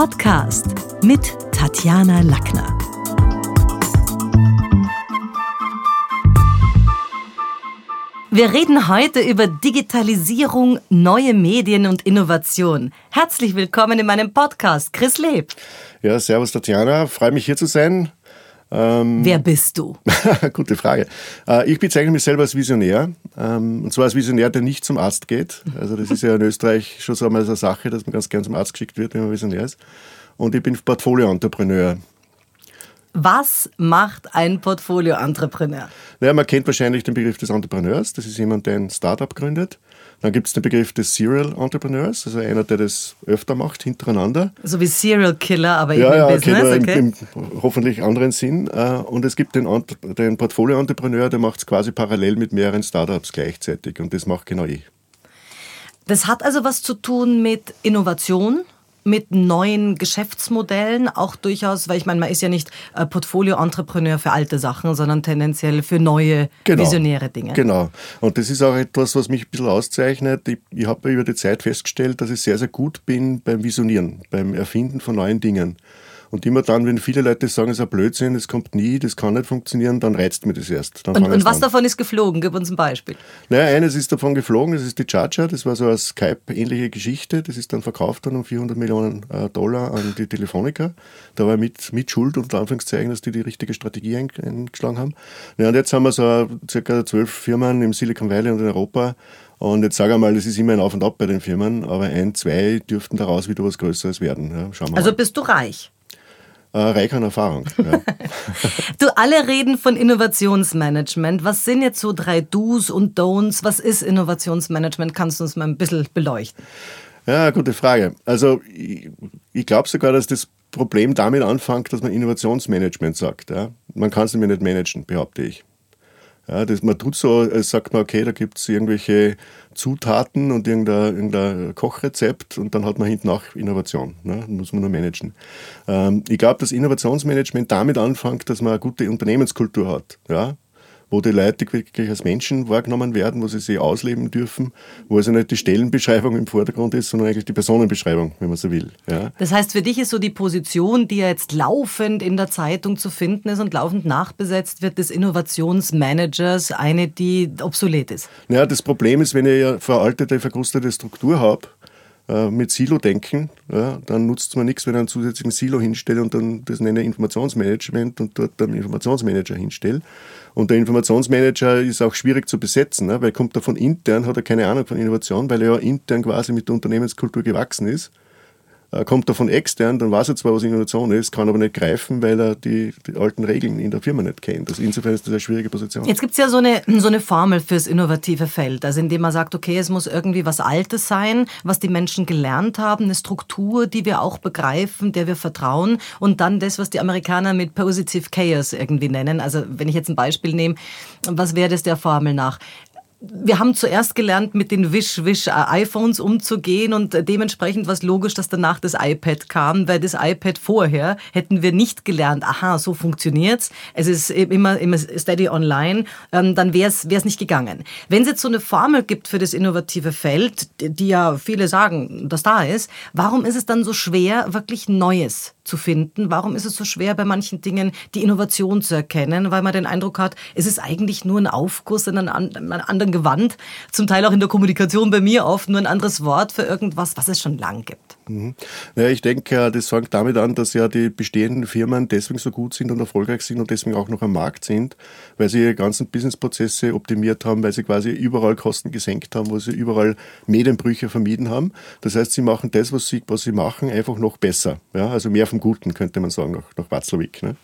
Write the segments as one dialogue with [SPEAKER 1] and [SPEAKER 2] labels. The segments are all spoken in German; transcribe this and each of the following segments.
[SPEAKER 1] Podcast mit Tatjana Lackner. Wir reden heute über Digitalisierung, neue Medien und Innovation. Herzlich willkommen in meinem Podcast. Chris Leb.
[SPEAKER 2] Ja, servus Tatjana, freue mich hier zu sein.
[SPEAKER 1] Ähm, Wer bist du?
[SPEAKER 2] Gute Frage. Äh, ich bezeichne mich selber als Visionär. Ähm, und zwar als Visionär, der nicht zum Arzt geht. Also das ist ja in Österreich schon so einmal eine Sache, dass man ganz gern zum Arzt geschickt wird, wenn man Visionär ist. Und ich bin Portfolio-Entrepreneur.
[SPEAKER 1] Was macht ein Portfolio-Entrepreneur?
[SPEAKER 2] Naja, man kennt wahrscheinlich den Begriff des Entrepreneurs. Das ist jemand, der ein Startup gründet dann gibt es den Begriff des Serial Entrepreneurs, also einer, der das öfter macht, hintereinander.
[SPEAKER 1] So wie Serial Killer, aber
[SPEAKER 2] ja,
[SPEAKER 1] eben
[SPEAKER 2] ja,
[SPEAKER 1] im Business,
[SPEAKER 2] okay.
[SPEAKER 1] okay.
[SPEAKER 2] Im, im hoffentlich anderen Sinn. Äh, und es gibt den, den Portfolio-Entrepreneur, der macht es quasi parallel mit mehreren Startups gleichzeitig. Und das macht genau ich.
[SPEAKER 1] Das hat also was zu tun mit Innovation, mit neuen Geschäftsmodellen auch durchaus, weil ich meine, man ist ja nicht äh, Portfolio-Entrepreneur für alte Sachen, sondern tendenziell für neue genau, visionäre Dinge.
[SPEAKER 2] Genau. Und das ist auch etwas, was mich ein bisschen auszeichnet. Ich, ich habe über die Zeit festgestellt, dass ich sehr, sehr gut bin beim Visionieren, beim Erfinden von neuen Dingen. Und immer dann, wenn viele Leute sagen, es ist ein Blödsinn, es kommt nie, das kann nicht funktionieren, dann reizt mir das erst.
[SPEAKER 1] und, und was an. davon ist geflogen? Gib uns ein Beispiel.
[SPEAKER 2] Naja, eines ist davon geflogen, das ist die Charger, das war so eine Skype-ähnliche Geschichte, das ist dann verkauft worden um 400 Millionen äh, Dollar an die Telefonica. Da war mit, mit Schuld, unter Anführungszeichen, dass die die richtige Strategie eingeschlagen haben. Ja, und jetzt haben wir so circa zwölf Firmen im Silicon Valley und in Europa, und jetzt sage ich mal, das ist immer ein Auf und Ab bei den Firmen, aber ein, zwei dürften daraus wieder was Größeres werden. Ja,
[SPEAKER 1] also bist du reich?
[SPEAKER 2] Äh, reich an Erfahrung. Ja.
[SPEAKER 1] du, alle reden von Innovationsmanagement. Was sind jetzt so drei Do's und Don'ts? Was ist Innovationsmanagement? Kannst du uns mal ein bisschen beleuchten?
[SPEAKER 2] Ja, gute Frage. Also ich, ich glaube sogar, dass das Problem damit anfängt, dass man Innovationsmanagement sagt. Ja? Man kann es nämlich nicht managen, behaupte ich. Ja, das, man tut so, als sagt man, okay, da gibt es irgendwelche Zutaten und irgendein, irgendein, Kochrezept und dann hat man hinten auch Innovation. Ne? muss man nur managen. Ähm, ich glaube, dass Innovationsmanagement damit anfängt, dass man eine gute Unternehmenskultur hat. Ja? Wo die Leute wirklich als Menschen wahrgenommen werden, wo sie sich ausleben dürfen, wo also nicht die Stellenbeschreibung im Vordergrund ist, sondern eigentlich die Personenbeschreibung, wenn man so will. Ja.
[SPEAKER 1] Das heißt, für dich ist so die Position, die ja jetzt laufend in der Zeitung zu finden ist und laufend nachbesetzt wird, des Innovationsmanagers, eine, die obsolet ist.
[SPEAKER 2] Naja, das Problem ist, wenn ich ja veraltete, verkrustete Struktur habe, äh, mit Silo-Denken, ja, dann nutzt es mir nichts, wenn ich einen zusätzlichen Silo hinstelle und dann das nenne Informationsmanagement und dort einen Informationsmanager hinstelle. Und der Informationsmanager ist auch schwierig zu besetzen, ne? weil kommt er von intern, hat er keine Ahnung von Innovation, weil er ja intern quasi mit der Unternehmenskultur gewachsen ist. Äh, kommt er von extern, dann weiß er zwar, was Innovation ist, kann aber nicht greifen, weil er die, die alten Regeln in der Firma nicht kennt. Also insofern ist das eine schwierige Position.
[SPEAKER 1] Jetzt gibt es ja so eine, so eine Formel fürs innovative Feld, also indem man sagt, okay, es muss irgendwie was Altes sein, was die Menschen gelernt haben, eine Struktur, die wir auch begreifen, der wir vertrauen und dann das, was die Amerikaner mit Positive Chaos irgendwie nennen. Also wenn ich jetzt ein Beispiel nehme, was wäre das der Formel nach? Wir haben zuerst gelernt, mit den Wish-Wish-iPhones umzugehen und dementsprechend war es logisch, dass danach das iPad kam, weil das iPad vorher hätten wir nicht gelernt, aha, so funktioniert's. Es ist immer, immer steady online, ähm, dann wäre es nicht gegangen. Wenn es jetzt so eine Formel gibt für das innovative Feld, die ja viele sagen, dass da ist, warum ist es dann so schwer, wirklich Neues zu finden? Warum ist es so schwer, bei manchen Dingen die Innovation zu erkennen? Weil man den Eindruck hat, es ist eigentlich nur ein Aufguss in einem anderen Gewand. Zum Teil auch in der Kommunikation bei mir oft nur ein anderes Wort für irgendwas, was es schon lang gibt.
[SPEAKER 2] Mhm. Ja, ich denke, das fängt damit an, dass ja die bestehenden Firmen deswegen so gut sind und erfolgreich sind und deswegen auch noch am Markt sind, weil sie ihre ganzen Businessprozesse optimiert haben, weil sie quasi überall Kosten gesenkt haben, wo sie überall Medienbrüche vermieden haben. Das heißt, sie machen das, was sie, was sie machen, einfach noch besser. Ja, also mehr vom Guten, könnte man sagen, nach, nach Watzlawick. Ne?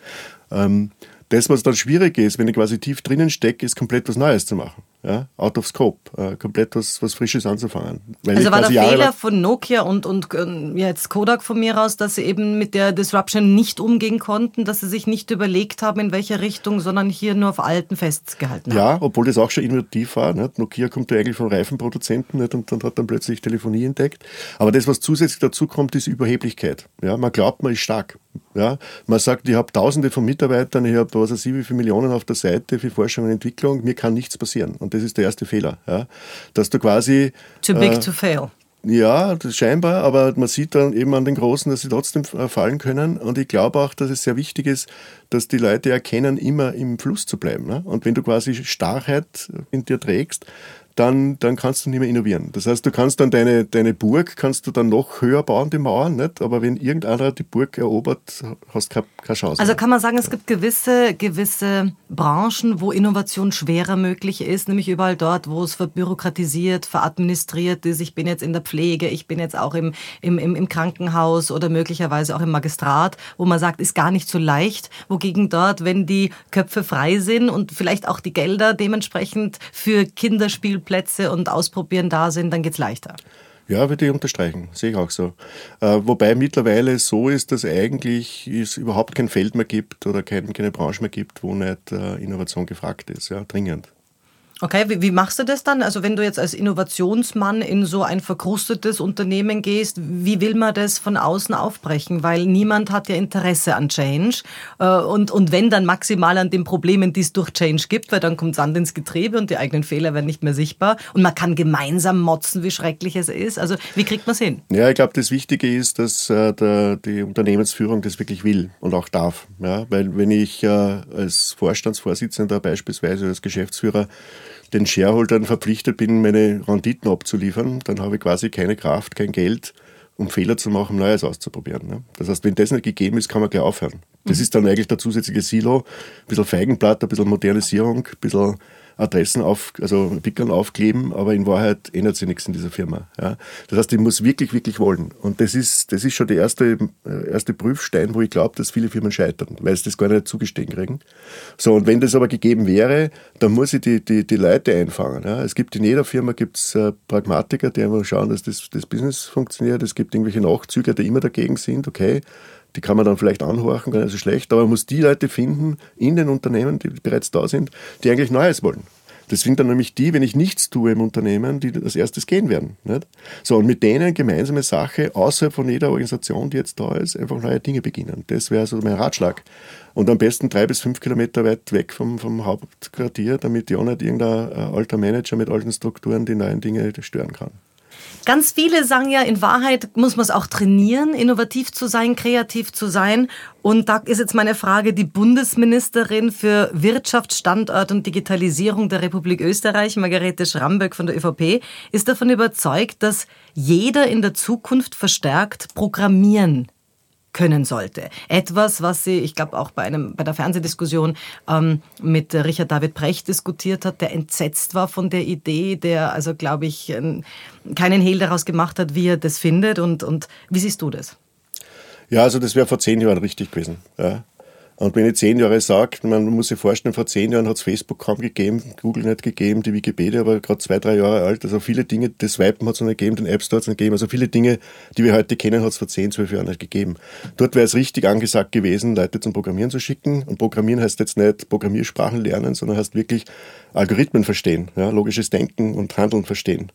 [SPEAKER 2] Ähm, das, was dann schwierig ist, wenn ich quasi tief drinnen stecke, ist komplett was Neues zu machen ja, out of scope, äh, komplett was, was Frisches anzufangen.
[SPEAKER 1] Weil also war der Fehler von Nokia und, und äh, jetzt Kodak von mir aus, dass sie eben mit der Disruption nicht umgehen konnten, dass sie sich nicht überlegt haben, in welche Richtung, sondern hier nur auf alten festgehalten haben.
[SPEAKER 2] Ja, obwohl das auch schon innovativ war. Nicht? Nokia kommt ja eigentlich von Reifenproduzenten nicht? und dann hat dann plötzlich Telefonie entdeckt. Aber das, was zusätzlich dazu kommt, ist Überheblichkeit. Ja, man glaubt, man ist stark. Ja, man sagt, ich habe tausende von Mitarbeitern, ich habe was weiß ich, wie viele Millionen auf der Seite für Forschung und Entwicklung, mir kann nichts passieren. Und das ist der erste Fehler. Ja? Dass du quasi.
[SPEAKER 1] Too big äh, to fail.
[SPEAKER 2] Ja, scheinbar, aber man sieht dann eben an den Großen, dass sie trotzdem fallen können. Und ich glaube auch, dass es sehr wichtig ist, dass die Leute erkennen, immer im Fluss zu bleiben. Ne? Und wenn du quasi Starrheit in dir trägst, dann, dann kannst du nicht mehr innovieren. Das heißt, du kannst dann deine, deine Burg, kannst du dann noch höher bauen, die Mauern, nicht? aber wenn irgendeiner die Burg erobert, hast du keine, Chance.
[SPEAKER 1] Also kann man sagen, es gibt gewisse, gewisse Branchen, wo Innovation schwerer möglich ist, nämlich überall dort, wo es verbürokratisiert, veradministriert ist. Ich bin jetzt in der Pflege, ich bin jetzt auch im, im, im, im Krankenhaus oder möglicherweise auch im Magistrat, wo man sagt, ist gar nicht so leicht. Wogegen dort, wenn die Köpfe frei sind und vielleicht auch die Gelder dementsprechend für Kinderspiel Plätze und Ausprobieren da sind, dann geht es leichter.
[SPEAKER 2] Ja, würde ich unterstreichen, sehe ich auch so. Äh, wobei mittlerweile so ist, dass eigentlich es überhaupt kein Feld mehr gibt oder kein, keine Branche mehr gibt, wo nicht äh, Innovation gefragt ist, ja, dringend.
[SPEAKER 1] Okay, wie, wie, machst du das dann? Also wenn du jetzt als Innovationsmann in so ein verkrustetes Unternehmen gehst, wie will man das von außen aufbrechen? Weil niemand hat ja Interesse an Change. Äh, und, und wenn dann maximal an den Problemen, die es durch Change gibt, weil dann kommt Sand ins Getriebe und die eigenen Fehler werden nicht mehr sichtbar. Und man kann gemeinsam motzen, wie schrecklich es ist. Also wie kriegt man es hin?
[SPEAKER 2] Ja, ich glaube, das Wichtige ist, dass äh, der, die Unternehmensführung das wirklich will und auch darf. Ja? Weil wenn ich äh, als Vorstandsvorsitzender beispielsweise als Geschäftsführer den Shareholdern verpflichtet bin, meine Renditen abzuliefern, dann habe ich quasi keine Kraft, kein Geld, um Fehler zu machen, Neues auszuprobieren. Ne? Das heißt, wenn das nicht gegeben ist, kann man gleich aufhören. Das mhm. ist dann eigentlich der zusätzliche Silo, ein bisschen Feigenblatt, ein bisschen Modernisierung, ein bisschen Adressen auf, also Pickeln aufkleben, aber in Wahrheit ändert sich nichts in dieser Firma. Ja. Das heißt, ich muss wirklich, wirklich wollen. Und das ist, das ist schon der erste, äh, erste Prüfstein, wo ich glaube, dass viele Firmen scheitern, weil sie das gar nicht zugestehen kriegen. So, und wenn das aber gegeben wäre, dann muss ich die, die, die Leute einfangen. Ja. Es gibt in jeder Firma gibt's, äh, Pragmatiker, die einfach schauen, dass das, das Business funktioniert. Es gibt irgendwelche Nachzügler, die immer dagegen sind, okay die kann man dann vielleicht anhorchen, gar nicht so schlecht, aber man muss die Leute finden in den Unternehmen, die bereits da sind, die eigentlich Neues wollen. Das sind dann nämlich die, wenn ich nichts tue im Unternehmen, die als erstes gehen werden. Nicht? So, und mit denen gemeinsame Sache, außerhalb von jeder Organisation, die jetzt da ist, einfach neue Dinge beginnen. Das wäre so mein Ratschlag. Und am besten drei bis fünf Kilometer weit weg vom, vom Hauptquartier, damit ja nicht irgendein äh, alter Manager mit alten Strukturen die neuen Dinge stören kann.
[SPEAKER 1] Ganz viele sagen ja, in Wahrheit muss man es auch trainieren, innovativ zu sein, kreativ zu sein. Und da ist jetzt meine Frage, die Bundesministerin für Wirtschaft, Standort und Digitalisierung der Republik Österreich, Margarete Schramböck von der ÖVP, ist davon überzeugt, dass jeder in der Zukunft verstärkt programmieren können sollte. Etwas, was sie, ich glaube, auch bei, einem, bei der Fernsehdiskussion ähm, mit Richard David Brecht diskutiert hat, der entsetzt war von der Idee, der also, glaube ich, keinen Hehl daraus gemacht hat, wie er das findet. Und, und wie siehst du das?
[SPEAKER 2] Ja, also das wäre vor zehn Jahren richtig gewesen. Ja. Und wenn ich zehn Jahre sage, man muss sich vorstellen, vor zehn Jahren hat es Facebook kaum gegeben, Google nicht gegeben, die Wikipedia aber gerade zwei, drei Jahre alt. Also viele Dinge, das Wipen hat es noch nicht gegeben, den App Store hat es nicht gegeben. Also viele Dinge, die wir heute kennen, hat es vor zehn, zwölf Jahren nicht gegeben. Dort wäre es richtig angesagt gewesen, Leute zum Programmieren zu schicken. Und Programmieren heißt jetzt nicht Programmiersprachen lernen, sondern heißt wirklich Algorithmen verstehen, ja, logisches Denken und Handeln verstehen.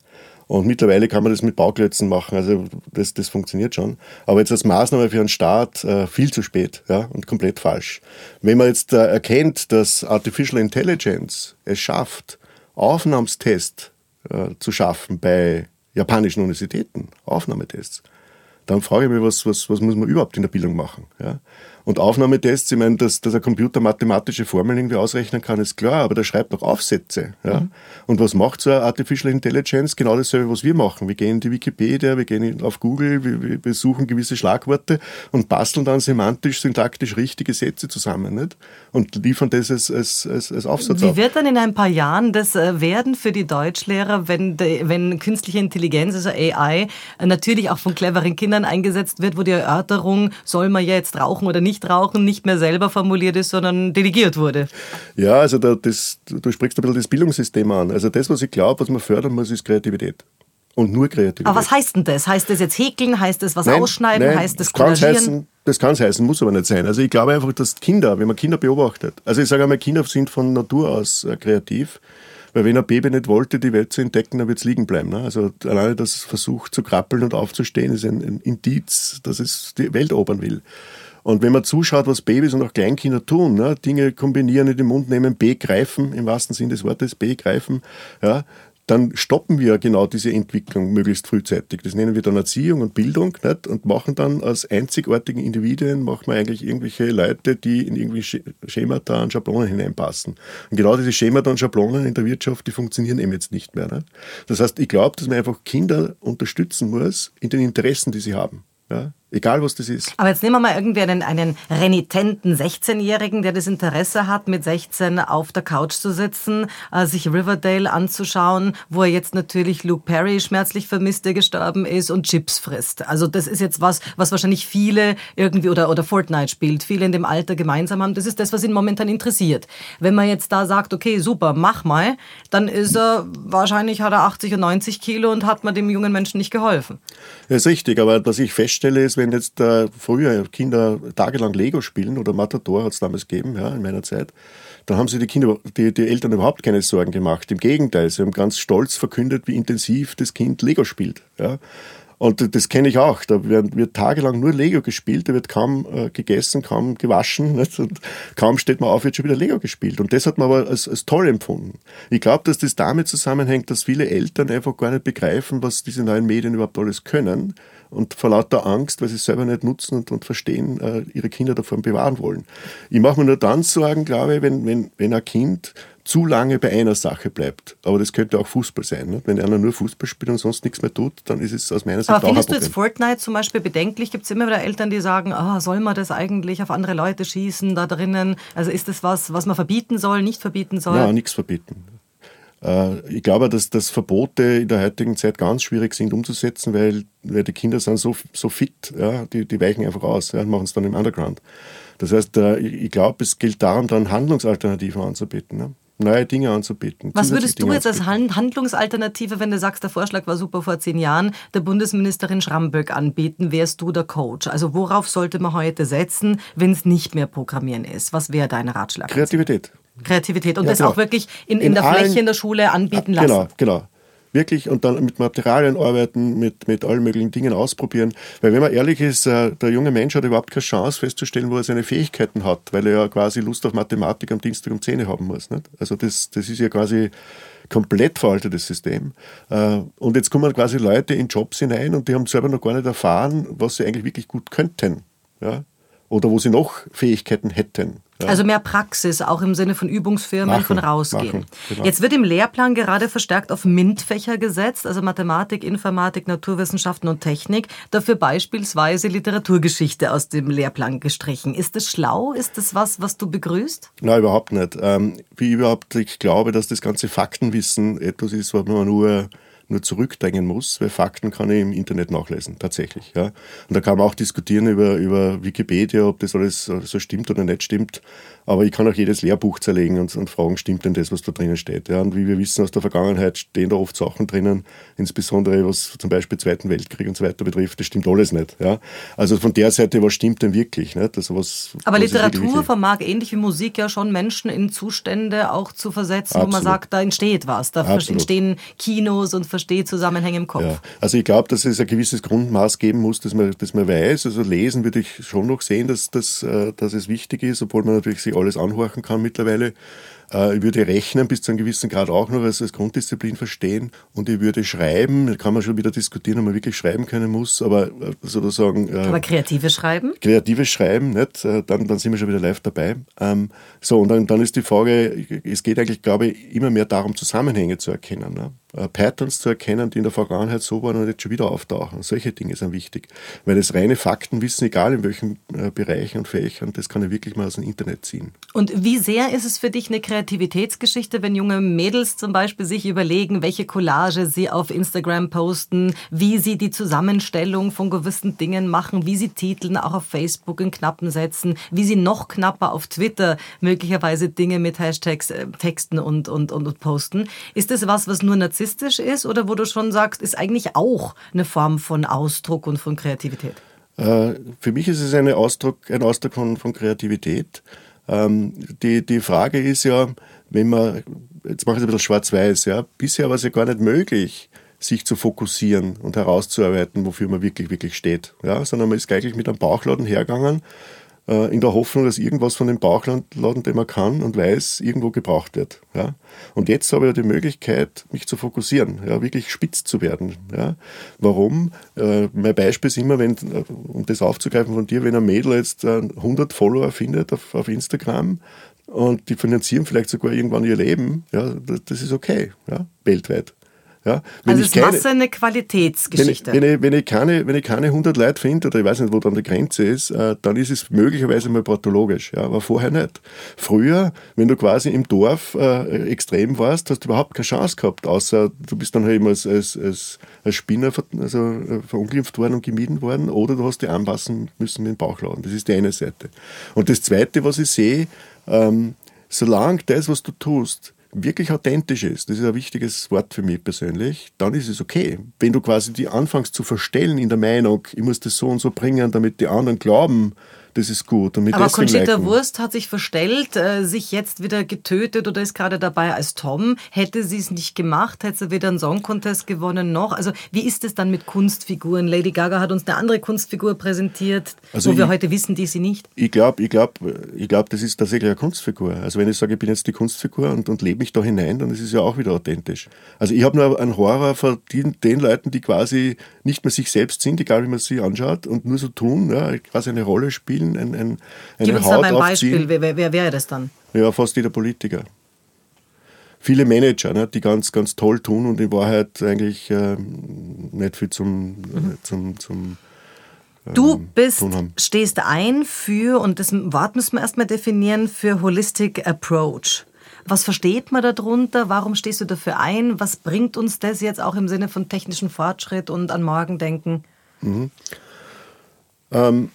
[SPEAKER 2] Und mittlerweile kann man das mit Bauklötzen machen, also das, das funktioniert schon. Aber jetzt als Maßnahme für einen Staat äh, viel zu spät ja, und komplett falsch. Wenn man jetzt äh, erkennt, dass Artificial Intelligence es schafft, Aufnahmstests äh, zu schaffen bei japanischen Universitäten, Aufnahmetests, dann frage ich mich, was, was, was muss man überhaupt in der Bildung machen? Ja? Und Aufnahmetests, ich meine, dass, dass ein Computer mathematische Formeln irgendwie ausrechnen kann, ist klar, aber der schreibt auch Aufsätze. Ja? Mhm. Und was macht so eine Artificial Intelligence? Genau dasselbe, was wir machen. Wir gehen in die Wikipedia, wir gehen auf Google, wir, wir suchen gewisse Schlagworte und basteln dann semantisch, syntaktisch richtige Sätze zusammen nicht? und liefern das als, als, als, als Aufsatz
[SPEAKER 1] Wie auf. wird dann in ein paar Jahren das äh, werden für die Deutschlehrer, wenn, de, wenn künstliche Intelligenz, also AI, natürlich auch von cleveren Kindern eingesetzt wird, wo die Erörterung, soll man jetzt rauchen oder nicht, nicht rauchen nicht mehr selber formuliert ist, sondern delegiert wurde.
[SPEAKER 2] Ja, also da, das, du sprichst ein bisschen das Bildungssystem an. Also das, was ich glaube, was man fördern muss, ist Kreativität. Und nur Kreativität.
[SPEAKER 1] Aber was heißt denn das? Heißt das jetzt häkeln? Heißt das was nein, ausschneiden? Nein, heißt das kollagieren?
[SPEAKER 2] Das kann es heißen, muss aber nicht sein. Also ich glaube einfach, dass Kinder, wenn man Kinder beobachtet, also ich sage einmal, Kinder sind von Natur aus äh, kreativ, weil wenn ein Baby nicht wollte, die Welt zu entdecken, dann wird es liegen bleiben. Ne? Also alleine das Versuch zu krabbeln und aufzustehen, ist ein, ein Indiz, dass es die Welt erobern will. Und wenn man zuschaut, was Babys und auch Kleinkinder tun, ne, Dinge kombinieren, in den Mund nehmen, begreifen, im wahrsten Sinne des Wortes, begreifen, ja, dann stoppen wir genau diese Entwicklung möglichst frühzeitig. Das nennen wir dann Erziehung und Bildung nicht? und machen dann als einzigartigen Individuen, machen wir eigentlich irgendwelche Leute, die in irgendwie Schemata und Schablonen hineinpassen. Und genau diese Schemata und Schablonen in der Wirtschaft, die funktionieren eben jetzt nicht mehr. Nicht? Das heißt, ich glaube, dass man einfach Kinder unterstützen muss in den Interessen, die sie haben. Ja? Egal, was das ist.
[SPEAKER 1] Aber jetzt nehmen wir mal irgendwie einen, einen renitenten 16-Jährigen, der das Interesse hat, mit 16 auf der Couch zu sitzen, äh, sich Riverdale anzuschauen, wo er jetzt natürlich Luke Perry schmerzlich vermisst, der gestorben ist, und Chips frisst. Also das ist jetzt was, was wahrscheinlich viele irgendwie, oder, oder Fortnite spielt, viele in dem Alter gemeinsam haben. Das ist das, was ihn momentan interessiert. Wenn man jetzt da sagt, okay, super, mach mal, dann ist er, wahrscheinlich hat er 80 und 90 Kilo und hat man dem jungen Menschen nicht geholfen.
[SPEAKER 2] Das ist richtig, aber was ich feststelle, ist, wenn jetzt äh, früher Kinder tagelang Lego spielen oder Matador hat es damals gegeben, ja, in meiner Zeit, dann haben sich die Kinder, die, die Eltern überhaupt keine Sorgen gemacht. Im Gegenteil, sie haben ganz stolz verkündet, wie intensiv das Kind Lego spielt. Ja. Und das kenne ich auch. Da wird, wird, tagelang nur Lego gespielt, da wird kaum äh, gegessen, kaum gewaschen. Nicht? Und kaum steht man auf, wird schon wieder Lego gespielt. Und das hat man aber als, als toll empfunden. Ich glaube, dass das damit zusammenhängt, dass viele Eltern einfach gar nicht begreifen, was diese neuen Medien überhaupt alles können und vor lauter Angst, weil sie es selber nicht nutzen und, und verstehen, äh, ihre Kinder davon bewahren wollen. Ich mache mir nur dann Sorgen, glaube ich, wenn, wenn, wenn ein Kind zu lange bei einer Sache bleibt. Aber das könnte auch Fußball sein. Ne? Wenn einer nur Fußball spielt und sonst nichts mehr tut, dann ist es aus meiner Sicht
[SPEAKER 1] Aber findest du jetzt Fortnite zum Beispiel bedenklich? Gibt es immer wieder Eltern, die sagen, ah, soll man das eigentlich auf andere Leute schießen da drinnen? Also ist das was, was man verbieten soll, nicht verbieten soll?
[SPEAKER 2] Ja, nichts verbieten. Äh, ich glaube, dass, dass Verbote in der heutigen Zeit ganz schwierig sind umzusetzen, weil, weil die Kinder sind so, so fit, ja, die, die weichen einfach aus ja, und machen es dann im Underground. Das heißt, äh, ich glaube, es gilt darum, dann Handlungsalternativen anzubieten. Ne? neue Dinge anzubieten.
[SPEAKER 1] Was würdest du jetzt als Handlungsalternative, wenn du sagst, der Vorschlag war super vor zehn Jahren, der Bundesministerin Schramböck anbieten, wärst du der Coach? Also worauf sollte man heute setzen, wenn es nicht mehr Programmieren ist? Was wäre dein Ratschlag?
[SPEAKER 2] Kreativität.
[SPEAKER 1] Kreativität und ja, das genau. auch wirklich in, in, in der allen, Fläche in der Schule anbieten lassen.
[SPEAKER 2] Genau, genau. Wirklich und dann mit Materialien arbeiten, mit, mit allen möglichen Dingen ausprobieren. Weil wenn man ehrlich ist, äh, der junge Mensch hat überhaupt keine Chance festzustellen, wo er seine Fähigkeiten hat, weil er ja quasi Lust auf Mathematik am Dienstag um 10 haben muss. Nicht? Also das, das ist ja quasi komplett veraltetes System. Äh, und jetzt kommen quasi Leute in Jobs hinein und die haben selber noch gar nicht erfahren, was sie eigentlich wirklich gut könnten. Ja? Oder wo sie noch Fähigkeiten hätten.
[SPEAKER 1] Also mehr Praxis, auch im Sinne von Übungsfirmen, machen, von rausgehen. Machen, genau. Jetzt wird im Lehrplan gerade verstärkt auf MINT-Fächer gesetzt, also Mathematik, Informatik, Naturwissenschaften und Technik. Dafür beispielsweise Literaturgeschichte aus dem Lehrplan gestrichen. Ist das schlau? Ist das was, was du begrüßt?
[SPEAKER 2] Nein, überhaupt nicht. Ähm, wie überhaupt, ich glaube, dass das ganze Faktenwissen etwas ist, was man nur nur zurückdrängen muss, weil Fakten kann ich im Internet nachlesen, tatsächlich. Ja. Und da kann man auch diskutieren über, über Wikipedia, ob das alles so stimmt oder nicht stimmt. Aber ich kann auch jedes Lehrbuch zerlegen und, und fragen, stimmt denn das, was da drinnen steht? Ja, und wie wir wissen aus der Vergangenheit, stehen da oft Sachen drinnen, insbesondere was zum Beispiel Zweiten Weltkrieg und so weiter betrifft, das stimmt alles nicht. Ja? Also von der Seite, was stimmt denn wirklich? Nicht? Also was,
[SPEAKER 1] Aber was Literatur vermag ähnlich wie Musik ja schon Menschen in Zustände auch zu versetzen, Absolut. wo man sagt, da entsteht was, da Absolut. entstehen Kinos und versteht Zusammenhänge im Kopf. Ja.
[SPEAKER 2] Also ich glaube, dass es ein gewisses Grundmaß geben muss, dass man, dass man weiß. Also lesen würde ich schon noch sehen, dass, dass, äh, dass es wichtig ist, obwohl man natürlich sich alles anhorchen kann mittlerweile. Äh, ich würde rechnen bis zu einem gewissen Grad auch noch als, als Grunddisziplin verstehen und ich würde schreiben, da kann man schon wieder diskutieren, ob man wirklich schreiben können muss, aber äh, sozusagen...
[SPEAKER 1] Aber kreatives Schreiben?
[SPEAKER 2] Kreatives Schreiben, nicht? Dann, dann sind wir schon wieder live dabei. Ähm, so, und dann, dann ist die Frage, es geht eigentlich, glaube ich, immer mehr darum, Zusammenhänge zu erkennen. Ne? Äh, Patterns zu erkennen, die in der Vergangenheit so waren und jetzt schon wieder auftauchen. Solche Dinge sind wichtig. Weil das reine Faktenwissen, egal in welchen äh, Bereichen und Fächern, das kann ich wirklich mal aus dem Internet ziehen.
[SPEAKER 1] Und wie sehr ist es für dich eine Kreativitätsgeschichte, wenn junge Mädels zum Beispiel sich überlegen, welche Collage sie auf Instagram posten, wie sie die Zusammenstellung von gewissen Dingen machen, wie sie Titeln auch auf Facebook in knappen setzen, wie sie noch knapper auf Twitter möglicherweise Dinge mit Hashtags äh, texten und, und, und, und posten. Ist das was, was nur narzisstisch narzisstisch ist oder wo du schon sagst, ist eigentlich auch eine Form von Ausdruck und von Kreativität?
[SPEAKER 2] Äh, für mich ist es Ausdruck, ein Ausdruck von, von Kreativität. Ähm, die, die Frage ist ja, wenn man, jetzt mache ich es ein bisschen schwarz-weiß, ja, bisher war es ja gar nicht möglich, sich zu fokussieren und herauszuarbeiten, wofür man wirklich, wirklich steht. Ja, sondern man ist gleich mit einem Bauchladen hergegangen in der Hoffnung, dass irgendwas von dem Bauchladen, den man kann und weiß, irgendwo gebraucht wird. Ja? Und jetzt habe ich die Möglichkeit, mich zu fokussieren, ja, wirklich spitz zu werden. Ja? Warum? Äh, mein Beispiel ist immer, wenn, äh, um das aufzugreifen von dir, wenn ein Mädel jetzt 100 Follower findet auf, auf Instagram, und die finanzieren vielleicht sogar irgendwann ihr Leben, ja, das ist okay, ja, weltweit. Ja,
[SPEAKER 1] wenn also ist keine, Masse eine Qualitätsgeschichte.
[SPEAKER 2] Wenn ich, wenn ich, wenn ich, keine, wenn ich keine 100 Leute finde, oder ich weiß nicht, wo dann die Grenze ist, äh, dann ist es möglicherweise mal pathologisch, ja, aber vorher nicht. Früher, wenn du quasi im Dorf äh, extrem warst, hast du überhaupt keine Chance gehabt, außer du bist dann halt eben als, als, als, als Spinner ver, also, äh, verunglimpft worden und gemieden worden, oder du hast dich anpassen müssen mit dem Bauchladen. Das ist die eine Seite. Und das Zweite, was ich sehe, ähm, solange das, was du tust, wirklich authentisch ist, das ist ein wichtiges Wort für mich persönlich, dann ist es okay. Wenn du quasi die anfängst zu verstellen in der Meinung, ich muss das so und so bringen, damit die anderen glauben, das ist gut. Und
[SPEAKER 1] Aber Conchita liken. Wurst hat sich verstellt, äh, sich jetzt wieder getötet oder ist gerade dabei als Tom. Hätte sie es nicht gemacht, hätte sie weder einen Song Contest gewonnen noch. Also wie ist es dann mit Kunstfiguren? Lady Gaga hat uns eine andere Kunstfigur präsentiert, also wo ich, wir heute wissen, die sie nicht.
[SPEAKER 2] Ich glaube, ich glaube, ich glaube, das ist tatsächlich eine Kunstfigur. Also wenn ich sage, ich bin jetzt die Kunstfigur und, und lebe mich da hinein, dann ist es ja auch wieder authentisch. Also ich habe nur einen Horror vor den, den Leuten, die quasi nicht mehr sich selbst sind, egal wie man sie anschaut und nur so tun, ja, quasi eine Rolle spielen spielen, ein, ein, eine
[SPEAKER 1] Gib uns Haut ein Beispiel, wer, wer, wer wäre das dann?
[SPEAKER 2] Ja, fast jeder Politiker. Viele Manager, ne, die ganz, ganz toll tun und in Wahrheit eigentlich äh, nicht viel zum, mhm. zum, zum
[SPEAKER 1] ähm, Du bist, stehst ein für, und das Wort müssen wir erstmal definieren, für Holistic Approach. Was versteht man darunter? Warum stehst du dafür ein? Was bringt uns das jetzt auch im Sinne von technischem Fortschritt und an morgen denken?
[SPEAKER 2] Mhm. Ähm,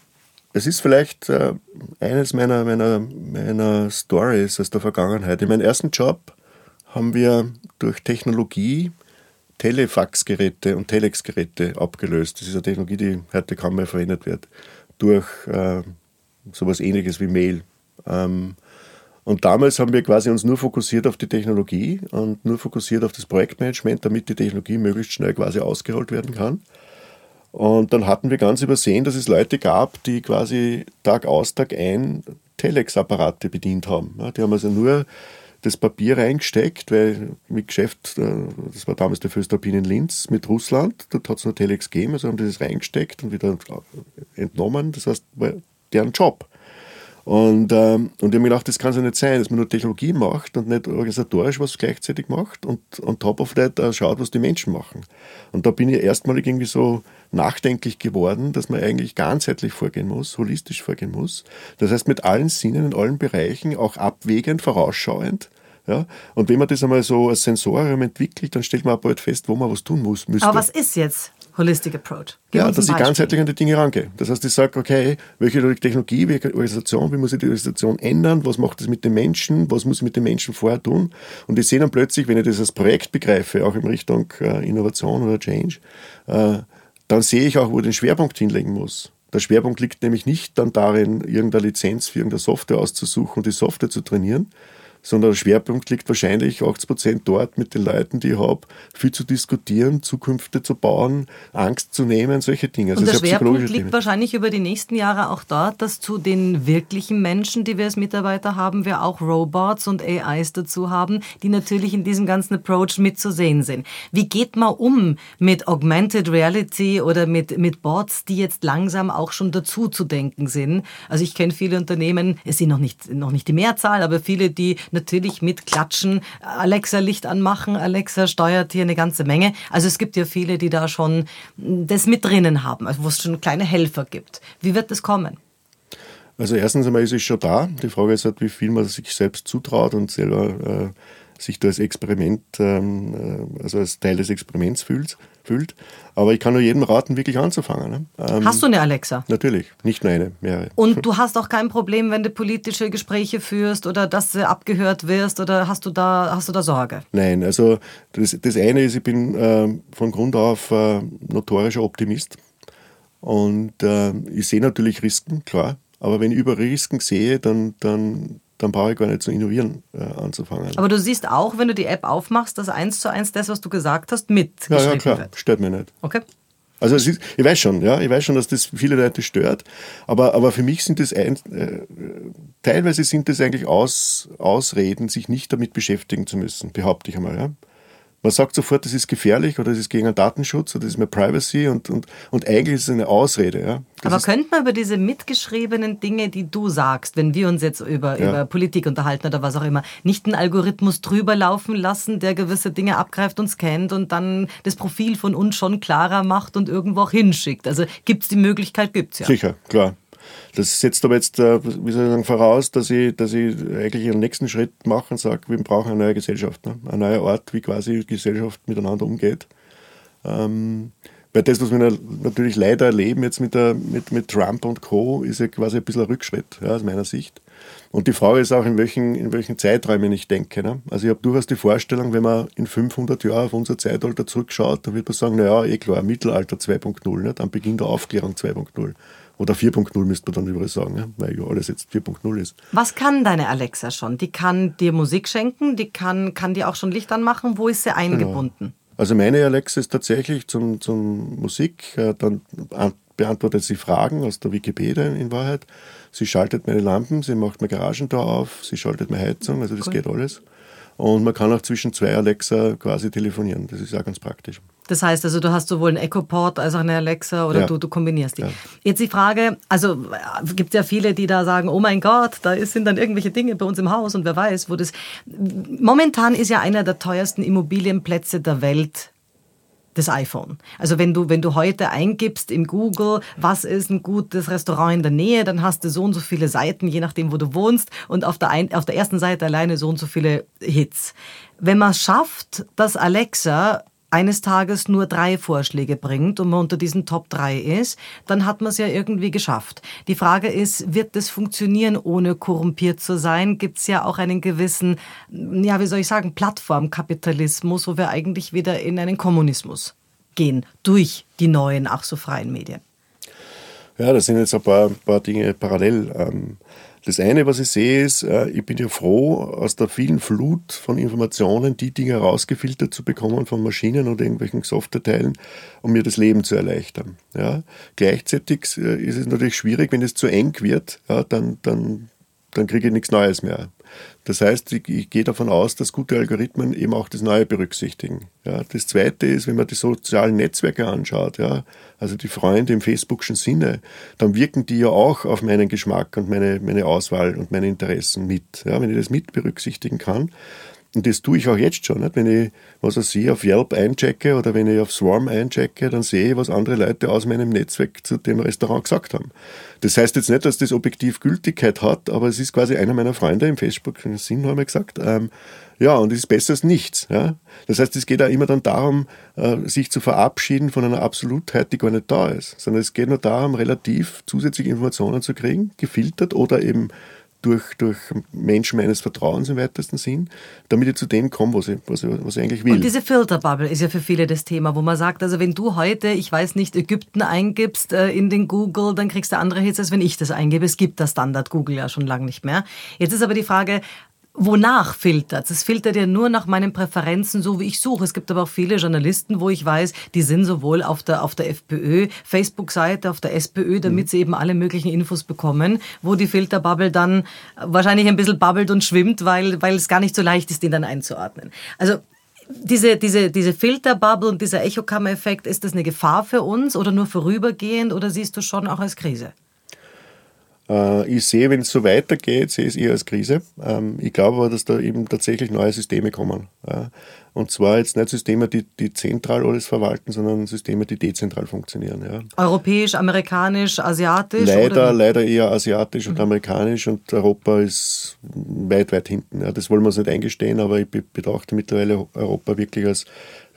[SPEAKER 2] es ist vielleicht äh, eines meiner, meiner, meiner Stories aus der Vergangenheit. In meinem ersten Job haben wir durch Technologie Telefaxgeräte und Telexgeräte abgelöst. Das ist eine Technologie, die heute kaum mehr verwendet wird. Durch äh, sowas ähnliches wie Mail. Ähm, und damals haben wir quasi uns nur fokussiert auf die Technologie und nur fokussiert auf das Projektmanagement, damit die Technologie möglichst schnell quasi ausgerollt werden kann. Und dann hatten wir ganz übersehen, dass es Leute gab, die quasi Tag aus, Tag ein Telex-Apparate bedient haben. die haben also nur das Papier reingesteckt, weil mit Geschäft, äh, das war damals der Föstalpin in Linz mit Russland, dort hat es nur Telex gegeben, also haben die das reingesteckt und wieder entnommen. Das heißt, war deren Job. Und, ähm, und ich habe mir gedacht, das kann es ja nicht sein, dass man nur Technologie macht und nicht organisatorisch was gleichzeitig macht und on top of that uh, schaut, was die Menschen machen. Und da bin ich erstmalig irgendwie so nachdenklich geworden, dass man eigentlich ganzheitlich vorgehen muss, holistisch vorgehen muss. Das heißt, mit allen Sinnen in allen Bereichen, auch abwägend, vorausschauend. Ja? Und wenn man das einmal so als Sensorium entwickelt, dann stellt man auch bald fest, wo man was tun muss.
[SPEAKER 1] Müsste. Aber was ist jetzt Holistic Approach. Gib
[SPEAKER 2] ja, dass ich ganzheitlich an die Dinge rangehe. Das heißt, ich sage, okay, welche Technologie, welche Organisation, wie muss ich die Organisation ändern, was macht das mit den Menschen, was muss ich mit den Menschen vorher tun. Und ich sehe dann plötzlich, wenn ich das als Projekt begreife, auch in Richtung äh, Innovation oder Change, äh, dann sehe ich auch, wo ich den Schwerpunkt hinlegen muss. Der Schwerpunkt liegt nämlich nicht dann darin, irgendeine Lizenz für irgendeine Software auszusuchen und die Software zu trainieren, sondern der Schwerpunkt liegt wahrscheinlich 80 Prozent dort mit den Leuten, die ich habe, viel zu diskutieren, Zukünfte zu bauen, Angst zu nehmen, solche Dinge.
[SPEAKER 1] Also Und der Schwerpunkt liegt Dinge. wahrscheinlich über die nächsten Jahre auch dort, dass zu den wirklichen Menschen, die wir als Mitarbeiter haben, wir auch Robots und AIs dazu haben, die natürlich in diesem ganzen Approach mitzusehen sind. Wie geht man um mit Augmented Reality oder mit, mit Bots, die jetzt langsam auch schon dazu zu denken sind? Also ich kenne viele Unternehmen, es sind noch nicht, noch nicht die Mehrzahl, aber viele, die natürlich mit Klatschen, Alexa Licht anmachen, Alexa steuert hier eine ganze Menge. Also es gibt ja viele, die da schon das mit drinnen haben, also wo es schon kleine Helfer gibt. Wie wird das kommen?
[SPEAKER 2] Also erstens einmal ist es schon da. Die Frage ist halt, wie viel man sich selbst zutraut und selber äh, sich da als Experiment, ähm, äh, also als Teil des Experiments fühlt. fühlt. Aber ich kann nur jedem raten, wirklich anzufangen. Ne?
[SPEAKER 1] Ähm, hast du eine Alexa?
[SPEAKER 2] Natürlich, nicht nur eine, mehrere.
[SPEAKER 1] Und du hast auch kein Problem, wenn du politische Gespräche führst oder dass du abgehört wirst oder hast du da, hast du da Sorge?
[SPEAKER 2] Nein, also das, das eine ist, ich bin äh, von Grund auf äh, notorischer Optimist. Und äh, ich sehe natürlich Risiken, klar. Aber wenn ich über Risiken sehe, dann, dann dann brauche ich gar nicht zu innovieren äh, anzufangen.
[SPEAKER 1] Aber du siehst auch, wenn du die App aufmachst, dass eins zu eins das, was du gesagt hast, mit
[SPEAKER 2] Ja, ja, klar, wird. stört mich nicht.
[SPEAKER 1] Okay.
[SPEAKER 2] Also ist, ich weiß schon, ja, ich weiß schon, dass das viele Leute stört, aber, aber für mich sind das ein, äh, teilweise sind das eigentlich Aus, Ausreden, sich nicht damit beschäftigen zu müssen, behaupte ich einmal. Ja. Man sagt sofort, das ist gefährlich oder das ist gegen einen Datenschutz oder das ist mehr Privacy und, und, und eigentlich ist es eine Ausrede. Ja.
[SPEAKER 1] Aber könnte man über diese mitgeschriebenen Dinge, die du sagst, wenn wir uns jetzt über, ja. über Politik unterhalten oder was auch immer, nicht einen Algorithmus drüber laufen lassen, der gewisse Dinge abgreift und scannt und dann das Profil von uns schon klarer macht und irgendwo auch hinschickt? Also gibt es die Möglichkeit, gibt es ja.
[SPEAKER 2] Sicher, klar. Das setzt aber jetzt, äh, wie soll ich sagen, voraus, dass ich, dass ich eigentlich einen nächsten Schritt mache und sage, wir brauchen eine neue Gesellschaft, ne? ein neuer Ort, wie quasi Gesellschaft miteinander umgeht. Ähm, weil das, was wir natürlich leider erleben jetzt mit, der, mit, mit Trump und Co., ist ja quasi ein bisschen ein Rückschritt ja, aus meiner Sicht. Und die Frage ist auch, in welchen, in welchen Zeiträumen ich denke. Ne? Also ich habe durchaus die Vorstellung, wenn man in 500 Jahren auf unser Zeitalter zurückschaut, dann wird man sagen, naja, eh klar, Mittelalter 2.0, ne? dann Beginn der Aufklärung 2.0. Oder 4.0 müsste man dann überall sagen, ja? weil ja alles jetzt 4.0 ist.
[SPEAKER 1] Was kann deine Alexa schon? Die kann dir Musik schenken, die kann, kann dir auch schon Licht anmachen. Wo ist sie eingebunden? Genau.
[SPEAKER 2] Also meine Alexa ist tatsächlich zum, zum Musik, äh, dann beantwortet sie Fragen aus der Wikipedia in Wahrheit. Sie schaltet meine Lampen, sie macht mein Garagentor auf, sie schaltet meine Heizung, also das cool. geht alles. Und man kann auch zwischen zwei Alexa quasi telefonieren. Das ist auch ganz praktisch.
[SPEAKER 1] Das heißt also, du hast sowohl einen Echo-Port als auch eine Alexa oder ja. du, du kombinierst die. Ja. Jetzt die Frage, also gibt es ja viele, die da sagen, oh mein Gott, da sind dann irgendwelche Dinge bei uns im Haus und wer weiß, wo das... Momentan ist ja einer der teuersten Immobilienplätze der Welt das iPhone. Also wenn du, wenn du heute eingibst in Google, was ist ein gutes Restaurant in der Nähe, dann hast du so und so viele Seiten, je nachdem, wo du wohnst, und auf der, ein, auf der ersten Seite alleine so und so viele Hits. Wenn man es schafft, dass Alexa eines Tages nur drei Vorschläge bringt und man unter diesen Top 3 ist, dann hat man es ja irgendwie geschafft. Die Frage ist, wird das funktionieren, ohne korrumpiert zu sein? Gibt es ja auch einen gewissen, ja, wie soll ich sagen, Plattformkapitalismus, wo wir eigentlich wieder in einen Kommunismus gehen, durch die neuen, ach so freien Medien.
[SPEAKER 2] Ja, das sind jetzt ein paar, paar Dinge parallel. Ähm, das eine, was ich sehe, ist, äh, ich bin ja froh, aus der vielen Flut von Informationen die Dinge rausgefiltert zu bekommen von Maschinen oder irgendwelchen Softwareteilen, um mir das Leben zu erleichtern. Ja. Gleichzeitig äh, ist es natürlich schwierig, wenn es zu eng wird, ja, dann, dann, dann kriege ich nichts Neues mehr. Das heißt, ich, ich, gehe davon aus, dass gute Algorithmen eben auch das Neue berücksichtigen. Ja, das Zweite ist, wenn man die sozialen Netzwerke anschaut, ja, also die Freunde im Facebookschen Sinne, dann wirken die ja auch auf meinen Geschmack und meine, meine Auswahl und meine Interessen mit. Ja, wenn ich das mit berücksichtigen kann, und das tue ich auch jetzt schon. Nicht? Wenn ich was ich sehe, auf Yelp einchecke oder wenn ich auf Swarm einchecke, dann sehe ich, was andere Leute aus meinem Netzwerk zu dem Restaurant gesagt haben. Das heißt jetzt nicht, dass das objektiv Gültigkeit hat, aber es ist quasi einer meiner Freunde im Facebook Sinn, haben wir gesagt. Ähm, ja, und es ist besser als nichts. Ja? Das heißt, es geht auch immer dann darum, äh, sich zu verabschieden von einer Absolutheit, die gar nicht da ist, sondern es geht nur darum, relativ zusätzliche Informationen zu kriegen, gefiltert oder eben durch, durch Menschen meines Vertrauens im weitesten Sinn, damit ich zu dem komme, was ich, was ich, was ich eigentlich will.
[SPEAKER 1] Und diese Filterbubble ist ja für viele das Thema, wo man sagt, also wenn du heute, ich weiß nicht, Ägypten eingibst äh, in den Google, dann kriegst du andere Hits, als wenn ich das eingebe. Es gibt das Standard Google ja schon lange nicht mehr. Jetzt ist aber die Frage, Wonach filtert es? filtert ja nur nach meinen Präferenzen, so wie ich suche. Es gibt aber auch viele Journalisten, wo ich weiß, die sind sowohl auf der, auf der FPÖ, Facebook-Seite, auf der SPÖ, damit mhm. sie eben alle möglichen Infos bekommen, wo die Filterbubble dann wahrscheinlich ein bisschen bubbelt und schwimmt, weil, weil es gar nicht so leicht ist, den dann einzuordnen. Also diese, diese, diese Filterbubble und dieser Echokammer-Effekt, ist das eine Gefahr für uns oder nur vorübergehend oder siehst du schon auch als Krise?
[SPEAKER 2] Äh, ich sehe, wenn es so weitergeht, sehe ich es eher als Krise. Ähm, ich glaube aber, dass da eben tatsächlich neue Systeme kommen. Und zwar jetzt nicht Systeme, die, die zentral alles verwalten, sondern Systeme, die dezentral funktionieren. Ja.
[SPEAKER 1] Europäisch, amerikanisch, asiatisch?
[SPEAKER 2] Leider, leider eher asiatisch und mhm. amerikanisch und Europa ist weit, weit hinten. Ja. Das wollen wir uns nicht eingestehen, aber ich betrachte mittlerweile Europa wirklich als